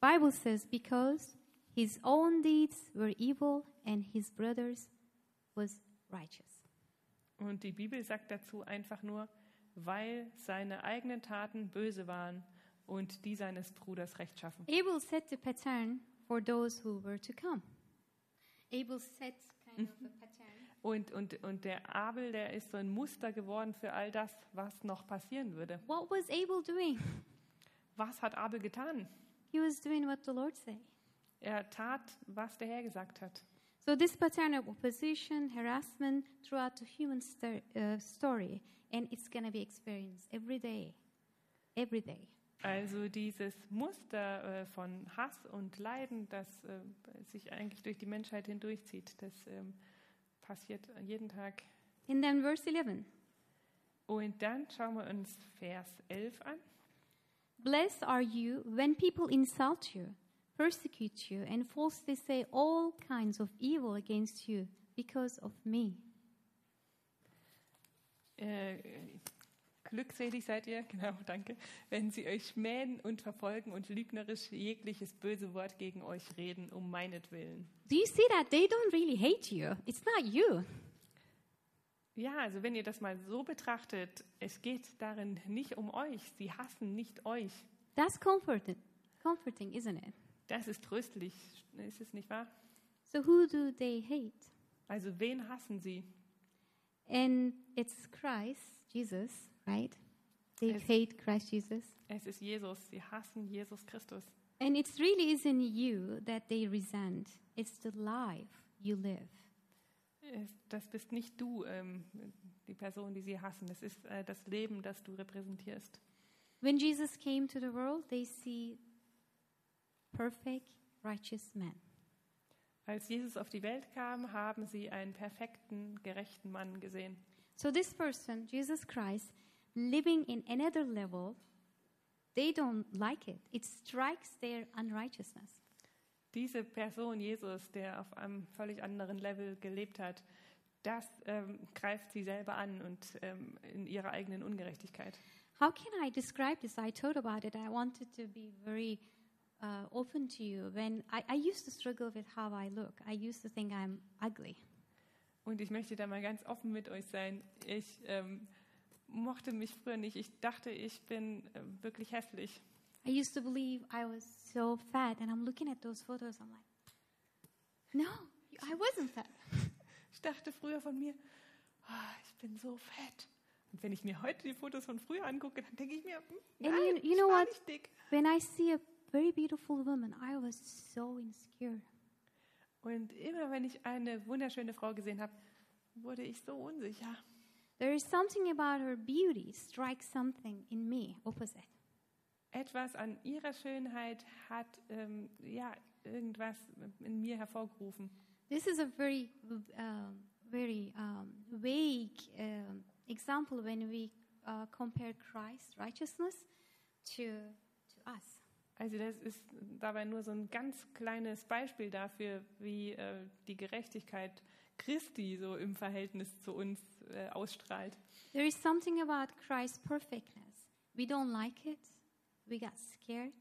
Speaker 1: Bible says because his own deeds were evil and his brothers was righteous.
Speaker 2: Und die Bibel sagt dazu einfach nur, weil seine eigenen Taten böse waren und die seines Bruders rechtschaffen.
Speaker 1: Abel set the pattern for those who were to come. Abel set kind of a pattern.
Speaker 2: Und, und, und der Abel, der ist so ein Muster geworden für all das, was noch passieren würde.
Speaker 1: What was Abel doing?
Speaker 2: Was hat Abel getan?
Speaker 1: He was doing what the Lord said.
Speaker 2: Er tat, was der Herr gesagt hat.
Speaker 1: So this pattern of opposition, harassment throughout the human uh, story, and it's going to be experienced every day, every day.
Speaker 2: Also dieses Muster äh, von Hass und Leiden, das äh, sich eigentlich durch die Menschheit hindurchzieht, das ähm, passiert jeden Tag.
Speaker 1: And then verse 11.
Speaker 2: Und dann schauen wir uns Vers 11 an.
Speaker 1: Blessed are you when people insult you, persecute you, and falsely say all kinds of evil against you because of me.
Speaker 2: Äh, glückselig seid ihr, genau, danke, wenn sie euch schmähen und verfolgen und lügnerisch jegliches böse Wort gegen euch reden, um meinetwillen.
Speaker 1: Do you see that? They don't really hate you. It's not you.
Speaker 2: Ja, also wenn ihr das mal so betrachtet, es geht darin nicht um euch, sie hassen nicht euch.
Speaker 1: That's comforting, comforting, isn't it?
Speaker 2: Das ist tröstlich, ist es nicht wahr?
Speaker 1: So who do they hate?
Speaker 2: Also wen hassen sie?
Speaker 1: And it's Christ, Jesus, right? They
Speaker 2: Yes.
Speaker 1: hate Christ Jesus.
Speaker 2: Es ist Jesus, sie hassen Jesus Christus.
Speaker 1: And it really isn't you that they resent, it's the life you live.
Speaker 2: Es- Das bist nicht du, ähm, die Person, die sie hassen. Das ist äh, das Leben, das du repräsentierst.
Speaker 1: When Jesus came to the world, they see perfect, righteous man.
Speaker 2: Als Jesus auf die Welt kam, haben sie einen perfekten, gerechten Mann gesehen.
Speaker 1: So this person, Jesus Christ, living in another level, they don't like it. It strikes their unrighteousness.
Speaker 2: Diese Person, Jesus, der auf einem völlig anderen Level gelebt hat, das ähm, greift sie selber an und ähm, in ihrer eigenen Ungerechtigkeit.
Speaker 1: How can I describe this? I thought about it. I wanted to be very uh, open to you when I, I used to struggle with how I look. I used to think I'm ugly.
Speaker 2: Und ich möchte da mal ganz offen mit euch sein. Ich ähm, mochte mich früher nicht. Ich dachte, ich bin äh, wirklich hässlich.
Speaker 1: I used to believe I was so fat, and I'm looking at those photos. I'm like, no, I wasn't fat.
Speaker 2: Ich dachte früher von mir, "Ah, ich bin so fett. Und wenn ich mir heute die Fotos von früher angucke, dann denke ich mir, hm, nein,
Speaker 1: you- you
Speaker 2: ich
Speaker 1: know
Speaker 2: war
Speaker 1: what?
Speaker 2: nicht dick.
Speaker 1: When I see a very beautiful woman, I was so insecure.
Speaker 2: Und immer wenn ich eine wunderschöne Frau gesehen habe, wurde ich so unsicher.
Speaker 1: There is something about her beauty strikes something in me opposite.
Speaker 2: Etwas an ihrer Schönheit hat ähm, ja irgendwas in mir hervorgerufen.
Speaker 1: This is a very, um, very um, vague um, example when we uh, compare Christ's righteousness to, to us.
Speaker 2: Also das ist dabei nur so ein ganz kleines Beispiel dafür, wie äh, die Gerechtigkeit Christi so im Verhältnis zu uns äh, ausstrahlt.
Speaker 1: There is something about Christ's perfectness. We don't like it, we got scared,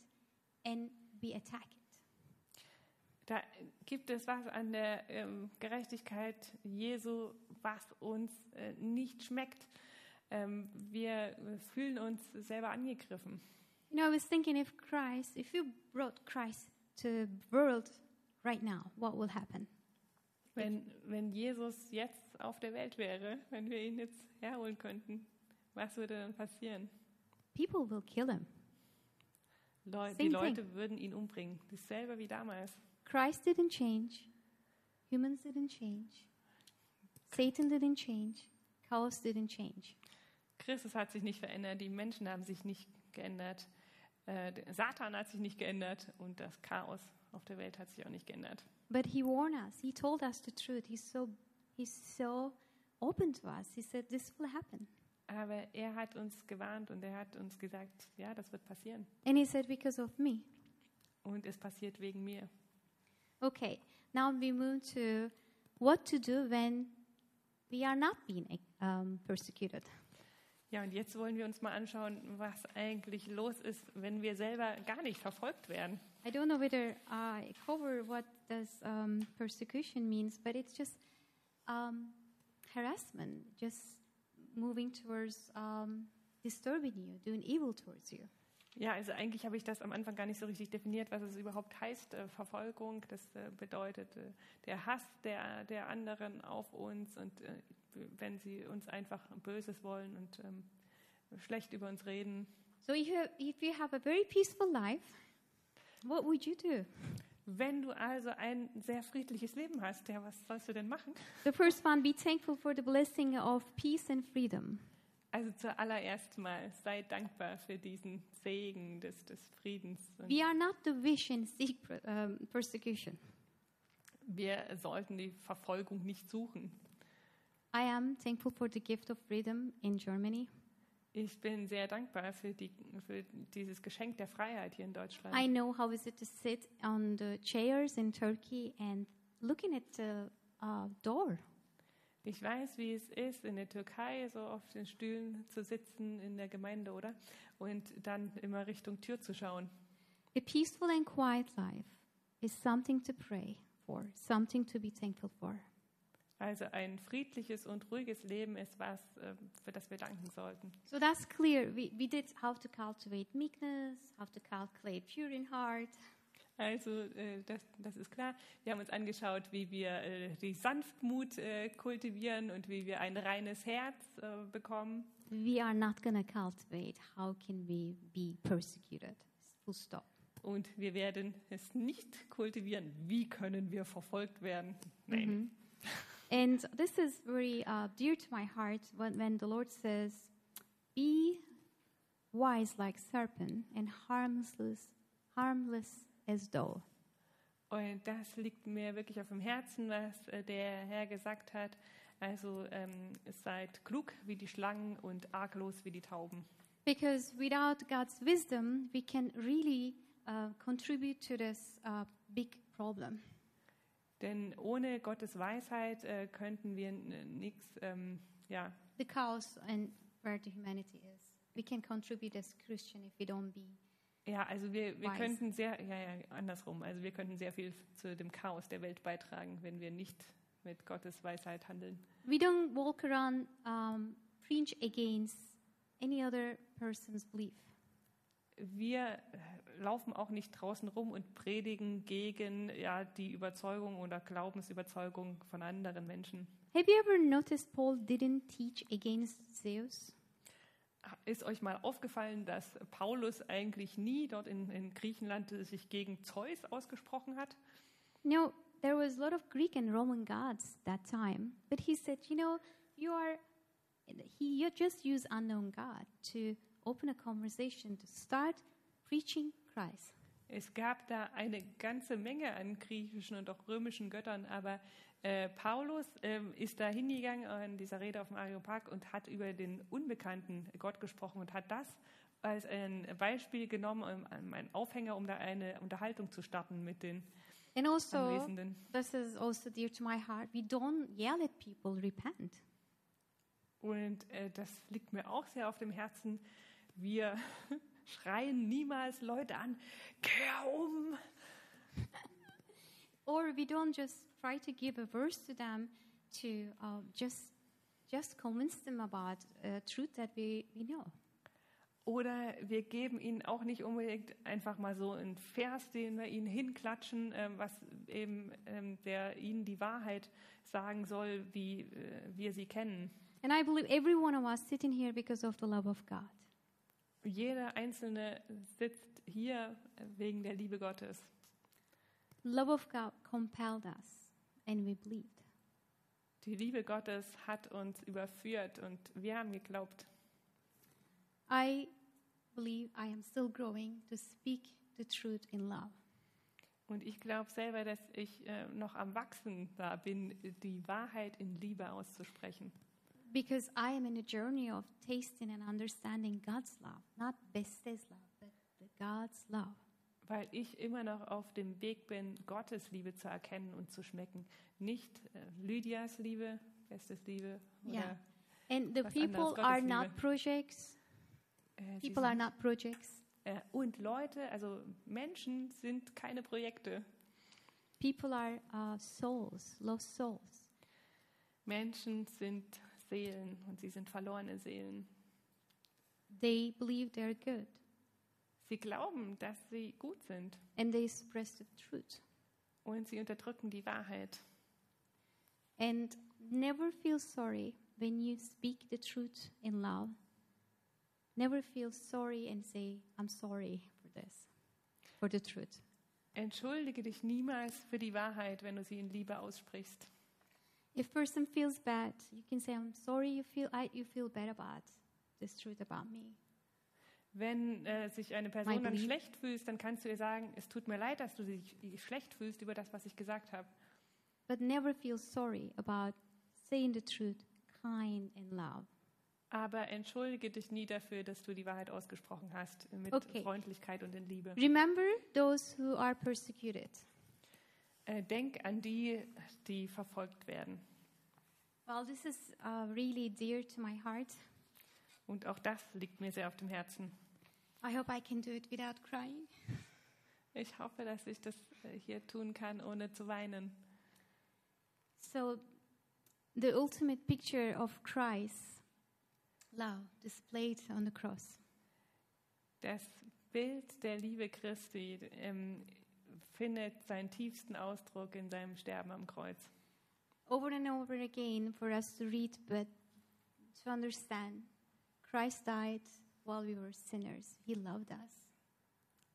Speaker 1: and we attack it.
Speaker 2: Da gibt es was an der ähm, Gerechtigkeit Jesu, was uns äh, nicht schmeckt. Ähm, wir äh, fühlen uns selber angegriffen.
Speaker 1: You know, I was thinking if Christ, if you brought Christ to the world right now, what will happen?
Speaker 2: Wenn, wenn Jesus jetzt auf der Welt wäre, wenn wir ihn jetzt herholen könnten, was würde dann passieren?
Speaker 1: People will kill him.
Speaker 2: Leu
Speaker 1: Same
Speaker 2: die
Speaker 1: thing.
Speaker 2: Leute würden ihn umbringen. Dasselbe wie damals.
Speaker 1: Christ didn't change. Humans didn't change. Satan didn't change. Chaos didn't change.
Speaker 2: Christus hat sich nicht verändert, die Menschen haben sich nicht geändert, äh, Satan hat sich nicht geändert und das Chaos auf der Welt hat sich auch nicht geändert.
Speaker 1: But he warned us. He told us the truth. He's so he's so open to us. He said this will happen.
Speaker 2: Aber er hat uns gewarnt und er hat uns gesagt, ja, das wird passieren.
Speaker 1: And he said because of me.
Speaker 2: Und es passiert wegen mir.
Speaker 1: Okay. Now we move to what to do when we are not being um, persecuted.
Speaker 2: Ja, und jetzt wollen wir uns mal anschauen, was eigentlich los ist, wenn wir selber gar nicht verfolgt werden.
Speaker 1: I don't know whether I cover what does um, persecution means, but it's just um, harassment, just moving towards um, disturbing you, doing evil towards you.
Speaker 2: Ja, also eigentlich habe ich das am Anfang gar nicht so richtig definiert, was es überhaupt heißt, äh, Verfolgung. Das äh, bedeutet äh, der Hass der, der anderen auf uns und wenn sie uns einfach Böses wollen und ähm, schlecht über uns reden.
Speaker 1: So if you, if you have a very peaceful life, what would you do?
Speaker 2: Wenn du also ein sehr friedliches Leben hast, ja, was sollst du denn machen?
Speaker 1: The first one, be thankful for the blessing of peace and freedom.
Speaker 2: Also zuallererst mal sei dankbar für diesen Segen des, des Friedens.
Speaker 1: We are not the wish and seek um, persecution.
Speaker 2: wir sollten die Verfolgung nicht suchen.
Speaker 1: I am thankful for the gift of freedom in Germany.
Speaker 2: Ich bin sehr dankbar für, die, für dieses Geschenk der Freiheit hier in Deutschland.
Speaker 1: I know how is it to sit on the chairs in Turkey and looking at the uh, door.
Speaker 2: Ich weiß, wie es ist, in der Türkei so auf den Stühlen zu sitzen in der Gemeinde, oder? Und dann immer Richtung Tür zu schauen.
Speaker 1: A peaceful and quiet life is something to pray for, something to be thankful for.
Speaker 2: Also ein friedliches und ruhiges Leben ist was, äh, für das wir danken sollten.
Speaker 1: So that's clear. We, we did how to cultivate meekness, how to cultivate pure in heart,
Speaker 2: Also äh, das, das ist klar. Wir haben uns angeschaut, wie wir äh, die Sanftmut äh, kultivieren und wie wir ein reines Herz bekommen.
Speaker 1: we are not to cultivate how can we be persecuted. Full stop.
Speaker 2: Und wir werden es nicht kultivieren. Wie können wir verfolgt werden? Nein.
Speaker 1: And this is very uh, dear to my heart when, when the Lord says, Be wise like serpent and harmless, harmless as dove.
Speaker 2: Und das liegt mir wirklich auf dem Herzen, was äh, der Herr gesagt hat. Also ähm, seid klug wie die Schlangen und arglos wie die Tauben.
Speaker 1: Because without God's wisdom, we can really uh, contribute to this uh, big problem.
Speaker 2: Denn ohne Gottes Weisheit äh, könnten wir nichts, ähm, ja,
Speaker 1: The chaos and where the humanity is. We can contribute as Christian if we don't be
Speaker 2: Ja, also wir, wir könnten sehr, ja, ja, andersrum. Also wir könnten sehr viel zu dem Chaos der Welt beitragen, wenn wir nicht mit Gottes Weisheit handeln.
Speaker 1: We don't walk around um, preach against any other person's belief.
Speaker 2: Wir äh, laufen auch nicht draußen rum und predigen gegen ja, die Überzeugung oder Glaubensüberzeugung von anderen Menschen.
Speaker 1: Have you ever noticed Paul didn't teach against Zeus?
Speaker 2: Ist euch mal aufgefallen, dass Paulus eigentlich nie dort in, in Griechenland sich gegen Zeus ausgesprochen hat?
Speaker 1: No, there was a lot of Greek and Roman gods that time, but he said, you know, you are he you just use unknown God to open a conversation to start preaching Christ.
Speaker 2: Es gab da eine ganze Menge an griechischen und auch römischen Göttern, aber äh, Paulus ähm, ist da hingegangen in dieser Rede auf dem Areopag und hat über den unbekannten Gott gesprochen und hat das als ein Beispiel genommen, um, einen Aufhänger, um da eine Unterhaltung zu starten mit den
Speaker 1: And also,
Speaker 2: Anwesenden.
Speaker 1: this is also dear to my heart. We don't yell at people, repent.
Speaker 2: Und äh, das liegt mir auch sehr auf dem Herzen. Wir schreien niemals Leute an, kehr um.
Speaker 1: Or we don't just try to give a verse to them to uh, just just convince them about uh, truth that we, we know.
Speaker 2: Oder wir geben ihnen auch nicht unbedingt einfach mal so einen Vers, den wir ihnen hinklatschen, ähm, was eben ähm, der ihnen die Wahrheit sagen soll, wie äh, wir sie kennen.
Speaker 1: And I believe every one of us sitting here because of the love of God.
Speaker 2: Jeder Einzelne sitzt hier wegen der Liebe Gottes.
Speaker 1: Love of God compelled us, and we believed.
Speaker 2: Die Liebe Gottes hat uns überführt und wir haben geglaubt.
Speaker 1: I believe I am still growing to speak the truth in love.
Speaker 2: Und ich glaube selber, dass ich äh, noch am Wachsen da bin, die Wahrheit in Liebe auszusprechen.
Speaker 1: Because I am in a journey of tasting and understanding God's love, not Beste's love, but the God's love.
Speaker 2: Weil ich immer noch auf dem Weg bin, Gottes Liebe zu erkennen und zu schmecken. Nicht äh, Lydias Liebe, Bestes Liebe. Oder,
Speaker 1: Yeah. And the
Speaker 2: Was
Speaker 1: people
Speaker 2: anderes,
Speaker 1: are
Speaker 2: Gottes
Speaker 1: not
Speaker 2: Liebe.
Speaker 1: projects.
Speaker 2: äh,
Speaker 1: People are not projects.
Speaker 2: äh, und Leute, also Menschen sind keine Projekte.
Speaker 1: People are uh, souls, lost souls.
Speaker 2: Menschen sind Seelen und sie sind verlorene Seelen.
Speaker 1: They believe they're good
Speaker 2: Sie glauben, dass sie gut sind
Speaker 1: and they express the truth.
Speaker 2: und sie unterdrücken die Wahrheit.
Speaker 1: And never feel sorry when you speak the truth in love. Never feel sorry and say, I'm sorry for this, for the truth.
Speaker 2: Entschuldige dich niemals für die Wahrheit, wenn du sie in Liebe aussprichst.
Speaker 1: If person feels bad, you can say, I'm sorry you feel, I, you feel bad about this truth about me.
Speaker 2: Wenn äh, sich eine Person dann schlecht fühlt, dann kannst du ihr sagen, es tut mir leid, dass du dich schlecht fühlst über das, was ich gesagt habe.
Speaker 1: But never feel sorry about saying the truth, kind and love.
Speaker 2: Aber entschuldige dich nie dafür, dass du die Wahrheit ausgesprochen hast, mit
Speaker 1: Okay.
Speaker 2: Freundlichkeit und in Liebe.
Speaker 1: Remember those who are persecuted.
Speaker 2: Äh, denk an die, die verfolgt werden.
Speaker 1: Well, this is uh, really dear to my heart.
Speaker 2: Und auch das liegt mir sehr auf dem Herzen.
Speaker 1: I hope I can do it without crying.
Speaker 2: Ich hoffe, dass ich das äh, hier tun kann, ohne zu weinen.
Speaker 1: So, the ultimate picture of Christ, love, displayed on the cross.
Speaker 2: Das Bild der Liebe Christi ähm, findet seinen tiefsten Ausdruck in seinem Sterben am Kreuz.
Speaker 1: Over and over again for us to read, but to understand, Christ died while we were sinners. He loved us.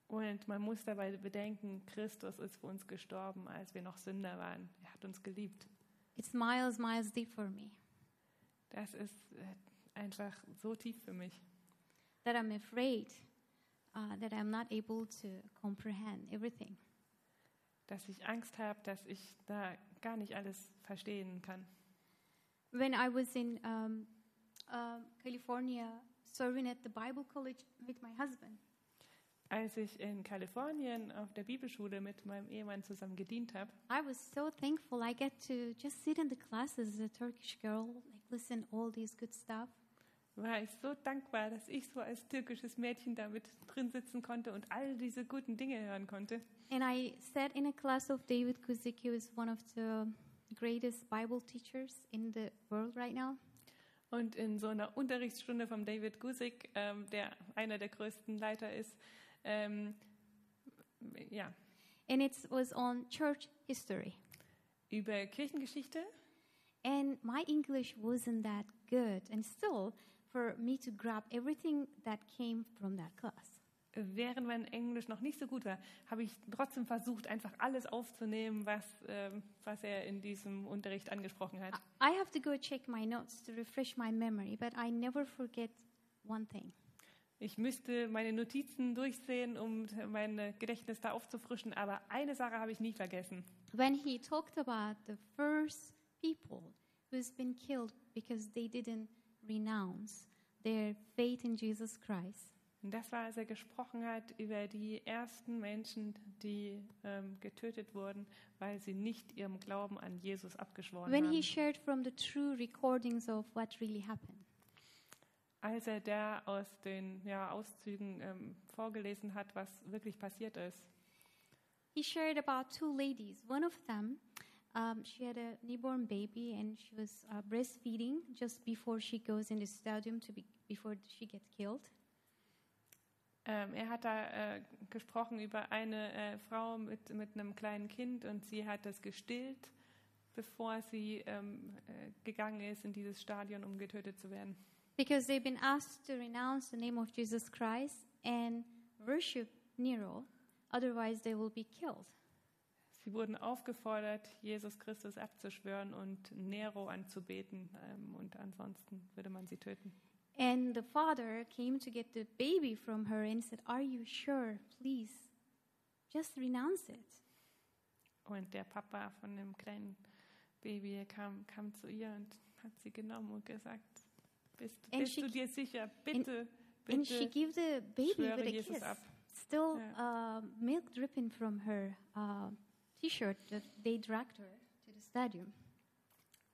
Speaker 2: Und man muss dabei bedenken, Christus ist für uns gestorben, als wir noch Sünder waren. Er hat uns geliebt.
Speaker 1: It's miles, miles deep for me
Speaker 2: Das ist äh, einfach so tief für mich,
Speaker 1: that I'm afraid uh, that I'm not able to comprehend everything.
Speaker 2: Dass ich Angst habe, dass ich da gar nicht alles verstehen kann.
Speaker 1: When I was in um, uh, California serving at the Bible college with my husband,
Speaker 2: Als ich in Kalifornien auf der Bibelschule mit meinem Ehemann zusammen gedient habe,
Speaker 1: I was so thankful. I get to just sit in the classes as a Turkish girl, like listen all these good stuff.
Speaker 2: War ich so dankbar, dass ich so als türkisches Mädchen da mit drin sitzen konnte und all diese guten Dinge hören konnte.
Speaker 1: And I sat in a class of David Kuzik. He was one of the greatest Bible teachers in the world right now.
Speaker 2: Und in so einer Unterrichtsstunde von David Guzik, ähm, der einer der größten Leiter ist, ähm, ja,
Speaker 1: And it was on church history.
Speaker 2: über Kirchengeschichte.
Speaker 1: And my English wasn't that good. And still, for me to grab everything that came from that class.
Speaker 2: Während mein Englisch noch nicht so gut war, habe ich trotzdem versucht, einfach alles aufzunehmen, was, ähm, was er in diesem Unterricht angesprochen hat.
Speaker 1: I have to go check my notes to refresh my memory, but I never forget one thing.
Speaker 2: Ich müsste meine Notizen durchsehen, um mein Gedächtnis da aufzufrischen, aber eine Sache habe ich nie vergessen.
Speaker 1: When he talked about the first people who's been killed because they didn't renounce their faith in Jesus Christ.
Speaker 2: Und das war, als er gesprochen hat über die ersten Menschen, die ähm, getötet wurden, weil sie nicht ihrem Glauben an Jesus abgeschworen
Speaker 1: When he
Speaker 2: haben.
Speaker 1: shared from the true recordings of what really happened.
Speaker 2: Als er da aus den ja, Auszügen ähm, vorgelesen hat, was wirklich passiert ist.
Speaker 1: He shared about two ladies. One of them, um, she had a newborn baby and she was uh, breastfeeding just before she goes in the stadium to be, before she gets killed.
Speaker 2: Ähm, er hat da äh, gesprochen über eine äh, Frau mit, mit einem kleinen Kind und sie hat das gestillt, bevor sie ähm, äh, gegangen ist in dieses Stadion, um getötet zu werden.
Speaker 1: Because they've been asked to renounce the name of Jesus Christ and worship Nero, otherwise they will be killed.
Speaker 2: Sie wurden aufgefordert, Jesus Christus abzuschwören und Nero anzubeten ähm, und ansonsten würde man sie töten.
Speaker 1: And the father came to get the baby from her and said, Are you sure? Please, just renounce it.
Speaker 2: Und der Papa von dem kleinen Baby kam, kam zu ihr und hat sie genommen und gesagt, bist,
Speaker 1: And
Speaker 2: bist
Speaker 1: she-
Speaker 2: du dir sicher? Bitte,
Speaker 1: and she
Speaker 2: bitte.
Speaker 1: gave the baby with a
Speaker 2: Jesus
Speaker 1: kiss.
Speaker 2: ab.
Speaker 1: Still uh, milk dripping from her uh, t-shirt that they dragged her to the stadium.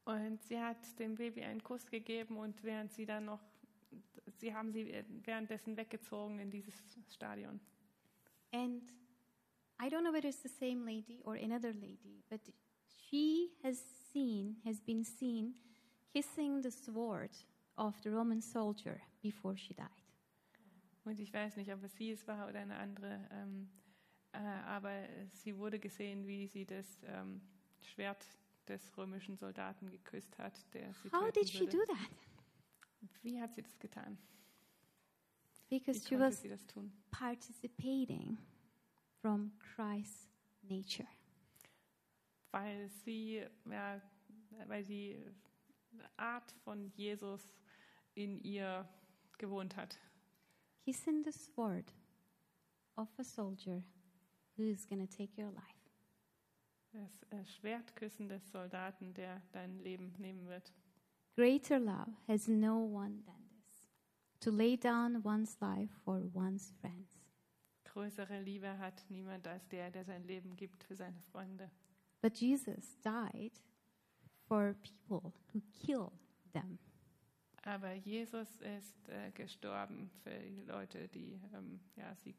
Speaker 2: Und sie hat dem Baby einen Kuss gegeben und während sie dann noch, sie haben sie währenddessen weggezogen in dieses Stadion.
Speaker 1: And I don't know whether it's the same lady or another lady, but she has seen, has been seen kissing the sword of the Roman soldier before she died.
Speaker 2: Und ich weiß nicht, ob es sie es war oder eine andere, ähm, äh, aber sie wurde gesehen, wie sie das ähm, Schwert des römischen Soldaten geküsst hat, der sie
Speaker 1: How did she
Speaker 2: würde.
Speaker 1: do that?
Speaker 2: Wie hat sie das getan?
Speaker 1: Because
Speaker 2: Wie
Speaker 1: she was
Speaker 2: sie das tun?
Speaker 1: participating from Christ's nature.
Speaker 2: Weil sie, ja, weil die Art von Jesus in ihr gewohnt hat.
Speaker 1: Kissing the sword of a soldier who is going to take your life.
Speaker 2: Das äh, Schwertküssen des Soldaten, der dein Leben nehmen wird.
Speaker 1: Greater love has no one than this to lay down one's life for one's friends.
Speaker 2: Größere Liebe hat niemand als der, der sein Leben gibt für seine Freunde.
Speaker 1: But Jesus died for people who kill them.
Speaker 2: Aber Jesus ist äh, gestorben für die Leute, die ähm, ja, sie,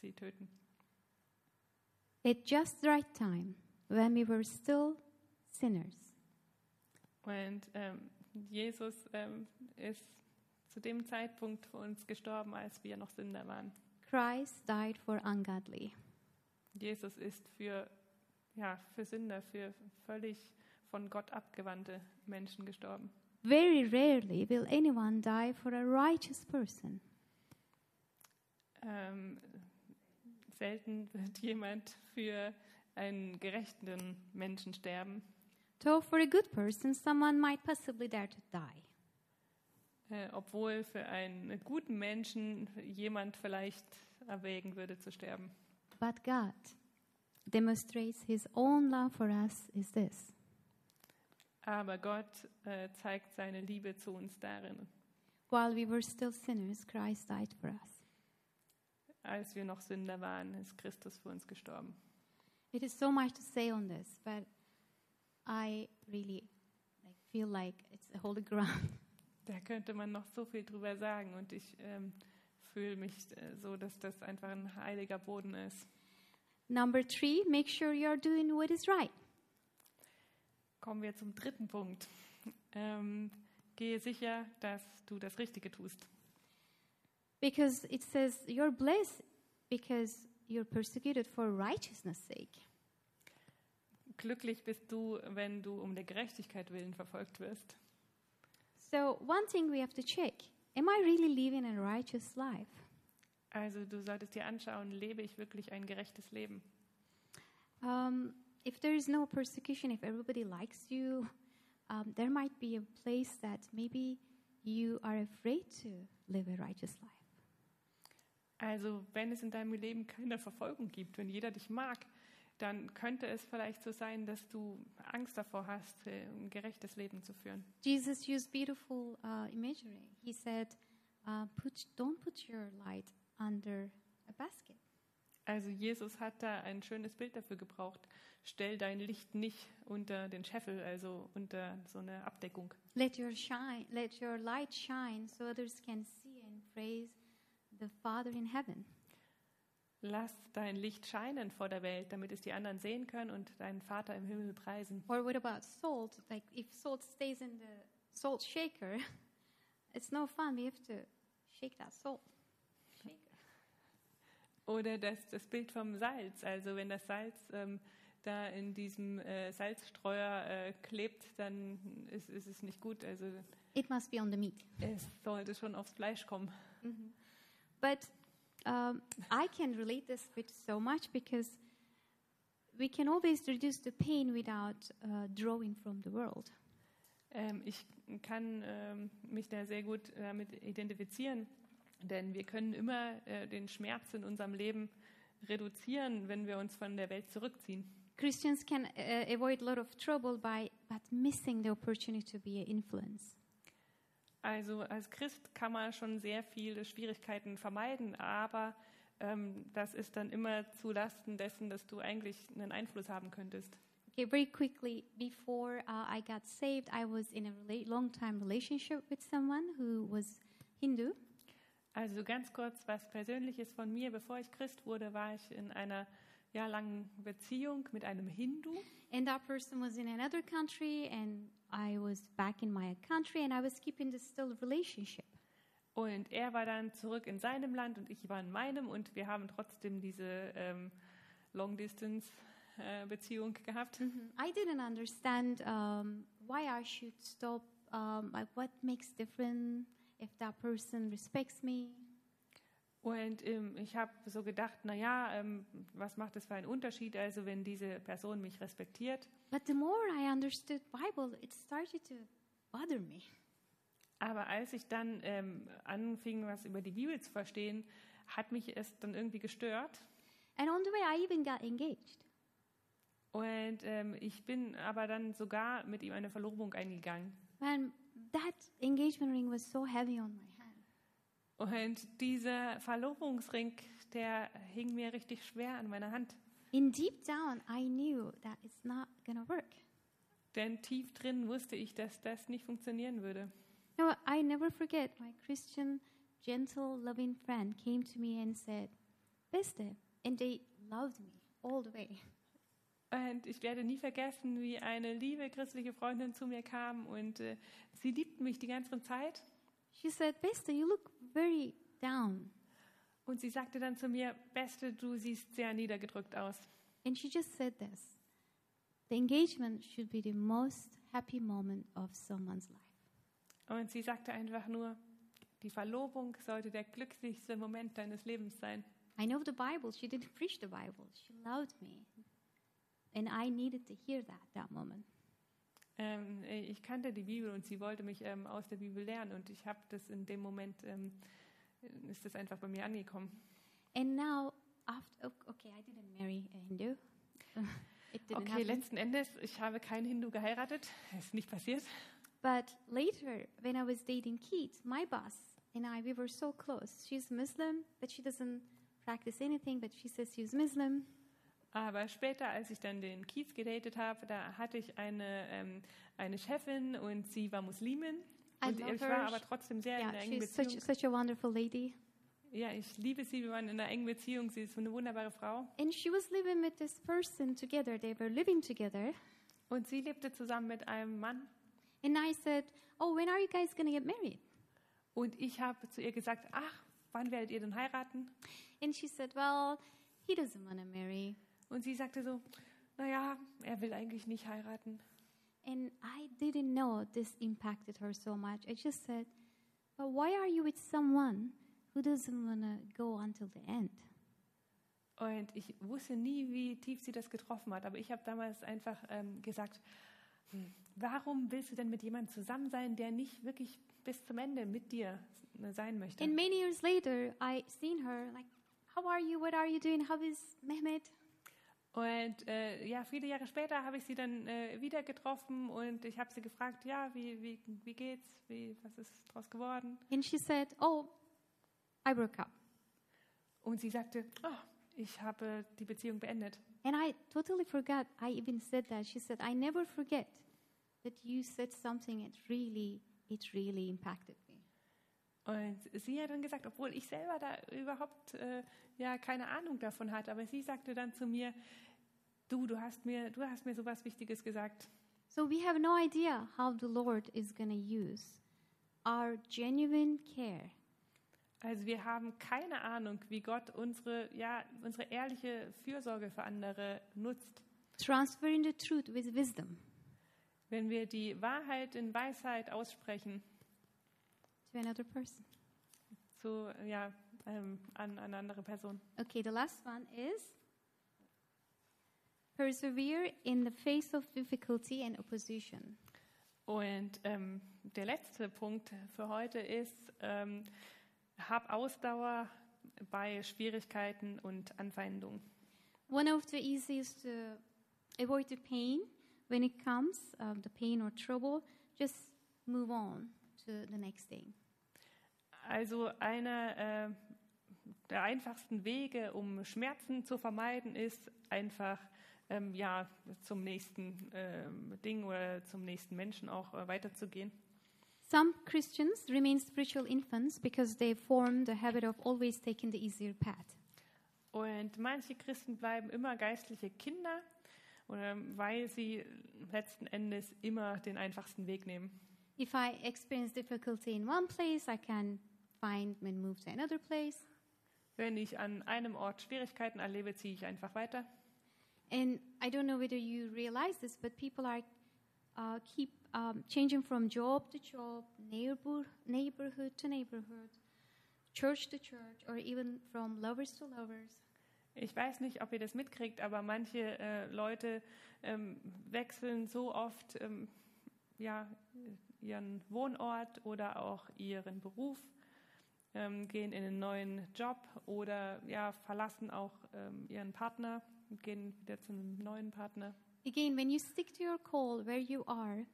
Speaker 2: sie töten.
Speaker 1: At just the right time, when we were still sinners,
Speaker 2: Und ähm, Jesus ähm, ist zu dem Zeitpunkt für uns gestorben, als wir noch Sünder waren.
Speaker 1: Christ died for ungodly.
Speaker 2: Jesus ist für, ja, für Sünder, für völlig von Gott abgewandte Menschen gestorben.
Speaker 1: Very rarely will anyone die for a righteous person.
Speaker 2: Ähm, selten wird jemand für einen gerechten Menschen sterben,
Speaker 1: Though for a good person, someone might possibly dare to die.
Speaker 2: äh, obwohl für einen guten Menschen jemand vielleicht erwägen würde zu sterben.
Speaker 1: But God demonstrates his own love for us is this.
Speaker 2: Aber Gott äh, zeigt seine Liebe zu uns darin,
Speaker 1: While we were still sinners, Christ died for us.
Speaker 2: Als wir noch Sünder waren, ist Christus für uns gestorben.
Speaker 1: It is so much to say on this, but I really like, feel like it's a holy ground.
Speaker 2: Da könnte man noch so viel drüber sagen und ich ähm, fühle mich äh, so, dass das einfach ein heiliger Boden ist.
Speaker 1: Number three, make sure you're doing what is right.
Speaker 2: Kommen wir zum dritten Punkt. Ähm, gehe sicher, dass du das Richtige tust.
Speaker 1: Because it says you're blessed because you're persecuted for righteousness' sake.
Speaker 2: Glücklich bist du, wenn du um der Gerechtigkeit willen verfolgt wirst.
Speaker 1: So, one thing we have to check am I really living a righteous life?
Speaker 2: Also du solltest dir anschauen, lebe ich wirklich ein gerechtes Leben?
Speaker 1: Um, if there is no persecution, if everybody likes you, um, there might be a place that maybe you are afraid to live a righteous life.
Speaker 2: Also wenn es in deinem Leben keine Verfolgung gibt, wenn jeder dich mag, dann könnte es vielleicht so sein, dass du Angst davor hast, äh, ein gerechtes Leben zu führen.
Speaker 1: Jesus used beautiful uh, imagery. He said, uh, put, "Don't put your light under a basket."
Speaker 2: Also Jesus hat da ein schönes Bild dafür gebraucht. Stell dein Licht nicht unter den Scheffel, also unter so eine Abdeckung.
Speaker 1: Let your shine, let your light shine, so others can see and praise the Father in heaven.
Speaker 2: Lass dein Licht scheinen vor der Welt, damit es die anderen sehen können und deinen Vater im Himmel preisen.
Speaker 1: Or what about salt? Like if salt stays in the salt shaker, it's no fun. We have to shake that salt. Shaker.
Speaker 2: Oder das, das Bild vom Salz. Also wenn das Salz ähm, da in diesem äh, Salzstreuer äh, klebt, dann ist, ist es nicht gut. Also
Speaker 1: It must be on the meat.
Speaker 2: es sollte schon aufs Fleisch kommen.
Speaker 1: But um, I can relate this bit so much because we can always reduce the pain without uh, drawing from the world.
Speaker 2: Ähm, ich kann ähm, mich da sehr gut damit identifizieren, denn wir können immer äh, den Schmerz in unserem Leben reduzieren, wenn wir uns von der Welt zurückziehen.
Speaker 1: Christians can uh, avoid a lot of trouble by but missing the opportunity to be an influence.
Speaker 2: Also als Christ kann man schon sehr viele Schwierigkeiten vermeiden, aber ähm, das ist dann immer zu Lasten dessen, dass du eigentlich einen Einfluss haben könntest.
Speaker 1: Okay, very quickly, before uh, I got saved, I was in a long-time relationship with someone who was Hindu.
Speaker 2: Also ganz kurz was Persönliches von mir. Bevor ich Christ wurde, war ich in einer jahrelangen Beziehung mit einem Hindu.
Speaker 1: And that person was in another country, and I was back in my country, and I was keeping this still relationship.
Speaker 2: Und er war dann zurück in seinem Land und ich war in meinem und wir haben trotzdem diese ähm, Long-Distance-Beziehung gehabt.
Speaker 1: I didn't understand um, why I should stop. Um, like, what makes different if that person respects me?
Speaker 2: Und ähm, ich habe so gedacht, naja, ähm, was macht es für einen Unterschied, also wenn diese Person mich respektiert.
Speaker 1: But the more I understood Bible, it started to bother me.
Speaker 2: Aber als ich dann ähm, anfing, was über die Bibel zu verstehen, hat mich es dann irgendwie gestört.
Speaker 1: And on the way, I even got engaged.
Speaker 2: Und ähm, ich bin aber dann sogar mit ihm eine Verlobung eingegangen.
Speaker 1: And that engagement ring was so heavy on my.
Speaker 2: Und dieser Verlobungsring, der hing mir richtig schwer an meiner Hand.
Speaker 1: In deep down, I knew that it's not gonna work.
Speaker 2: Denn tief drin wusste ich, dass das nicht funktionieren würde.
Speaker 1: No, I never forget my Christian, gentle, loving friend came to me and said, Beste, and they loved me all the way.
Speaker 2: Und ich werde nie vergessen, wie eine liebe christliche Freundin zu mir kam und äh, sie liebten mich die ganze Zeit.
Speaker 1: She said, Beste, you look very down.
Speaker 2: Und sie sagte dann zu mir, Beste, du siehst sehr niedergedrückt aus.
Speaker 1: And she just said this The engagement should be the most happy moment of someone's life.
Speaker 2: Und sie sagte einfach nur, die Verlobung sollte der glücklichste Moment deines Lebens sein.
Speaker 1: I know the Bible. She didn't preach the Bible. She loved me. And I needed to hear that that moment.
Speaker 2: Ähm, ich kannte die Bibel und sie wollte mich ähm, aus der Bibel lernen und ich habe das in dem Moment, ähm, ist das einfach bei mir angekommen.
Speaker 1: And now, after, okay, I didn't marry a Hindu. it didn't
Speaker 2: Okay,
Speaker 1: happen.
Speaker 2: letzten Endes, ich habe keinen Hindu geheiratet, ist nicht passiert.
Speaker 1: But later, when I was dating Keith, my boss and I, we were so close. She's Muslim, but she doesn't practice anything, but she says she's Muslim.
Speaker 2: Aber später, als ich dann den Kiez gedatet habe, da hatte ich eine, ähm, eine Chefin und sie war Muslimin.
Speaker 1: I
Speaker 2: Und ich war aber trotzdem sehr in
Speaker 1: Yeah,
Speaker 2: einer engen
Speaker 1: she's such,
Speaker 2: Beziehung.
Speaker 1: such a wonderful lady.
Speaker 2: Ja, ich liebe sie, wir waren in einer engen Beziehung. Sie ist eine wunderbare Frau.
Speaker 1: And she was living with this person together. They were living together.
Speaker 2: Und sie lebte zusammen mit einem Mann.
Speaker 1: And I said, Oh, when are you guys going to get married?
Speaker 2: Und ich habe zu ihr gesagt, ach, wann werdet ihr denn heiraten?
Speaker 1: And she said, Well, he doesn't want to marry.
Speaker 2: Und sie sagte so, naja, er will eigentlich nicht heiraten.
Speaker 1: And I didn't know this impacted her so much. I just said, But why are you with someone who doesn't want to go until the end?
Speaker 2: Und ich wusste nie, wie tief sie das getroffen hat. Aber ich habe damals einfach ähm, gesagt, hm, warum willst du denn mit jemandem zusammen sein, der nicht wirklich bis zum Ende mit dir äh, sein möchte?
Speaker 1: And many years later, I seen her like, How are you? What are you doing? How is Mehmet?
Speaker 2: Und äh, ja, viele Jahre später habe ich sie dann äh, wieder getroffen und ich habe sie gefragt, ja, wie, wie, wie geht's? Wie, was ist draus geworden?
Speaker 1: And she said, Oh, I broke up.
Speaker 2: Und sie sagte, oh, ich habe die Beziehung beendet.
Speaker 1: And I totally forgot. I even said that. She said, I never forget that you said something it really, it really impacted me.
Speaker 2: Und sie hat dann gesagt, obwohl ich selber da überhaupt äh, ja keine Ahnung davon hatte, aber sie sagte dann zu mir, du, du hast mir, du hast mir so was Wichtiges gesagt.
Speaker 1: So we have no idea how the Lord is going to use our genuine care
Speaker 2: Also wir haben keine Ahnung, wie Gott unsere, ja, unsere ehrliche Fürsorge für andere nutzt.
Speaker 1: transferring the truth with wisdom
Speaker 2: Wenn wir die Wahrheit in Weisheit aussprechen
Speaker 1: to another person.
Speaker 2: zu, ja, ähm, an, an eine andere Person.
Speaker 1: Okay, the last one is persevere in the face of difficulty and opposition.
Speaker 2: Und ähm, der letzte Punkt für heute ist, ähm, hab Ausdauer bei Schwierigkeiten und Anfeindungen.
Speaker 1: One of the easiest to avoid the pain when it comes, um, the pain or trouble, just move on to the next thing.
Speaker 2: Also einer äh, der einfachsten Wege, um Schmerzen zu vermeiden, ist einfach ähm, ja, zum nächsten ähm, Ding oder zum nächsten Menschen auch äh, weiterzugehen.
Speaker 1: Some Christians remain spiritual infants because they form the habit of always taking the easier path.
Speaker 2: Und manche Christen bleiben immer geistliche Kinder, oder weil sie letzten Endes immer den einfachsten Weg nehmen.
Speaker 1: If I experience difficulty in one place, I can find and move to another place.
Speaker 2: Wenn ich an einem Ort Schwierigkeiten erlebe, ziehe ich einfach weiter.
Speaker 1: And I don't know whether you realize this, but people are uh, keep um, changing from job to job, neighbor, neighborhood to neighborhood, church to church, or even from lovers to lovers.
Speaker 2: Ich weiß nicht, ob ihr das mitkriegt, aber manche äh, Leute ähm, wechseln so oft ähm, ja, ihren Wohnort oder auch ihren Beruf, ähm, gehen in einen neuen Job oder ja, verlassen auch ähm, ihren Partner und gehen wieder zu einem neuen Partner.
Speaker 1: Again, when you stick to your call where you are,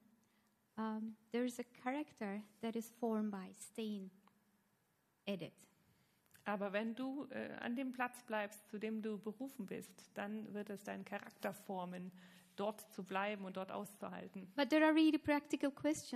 Speaker 1: um, there is a character that is formed by staying at it.
Speaker 2: Aber wenn du äh, an dem Platz bleibst, zu dem du berufen bist, dann wird es deinen Charakter formen, dort zu bleiben und dort auszuhalten.
Speaker 1: But there are really practical questions.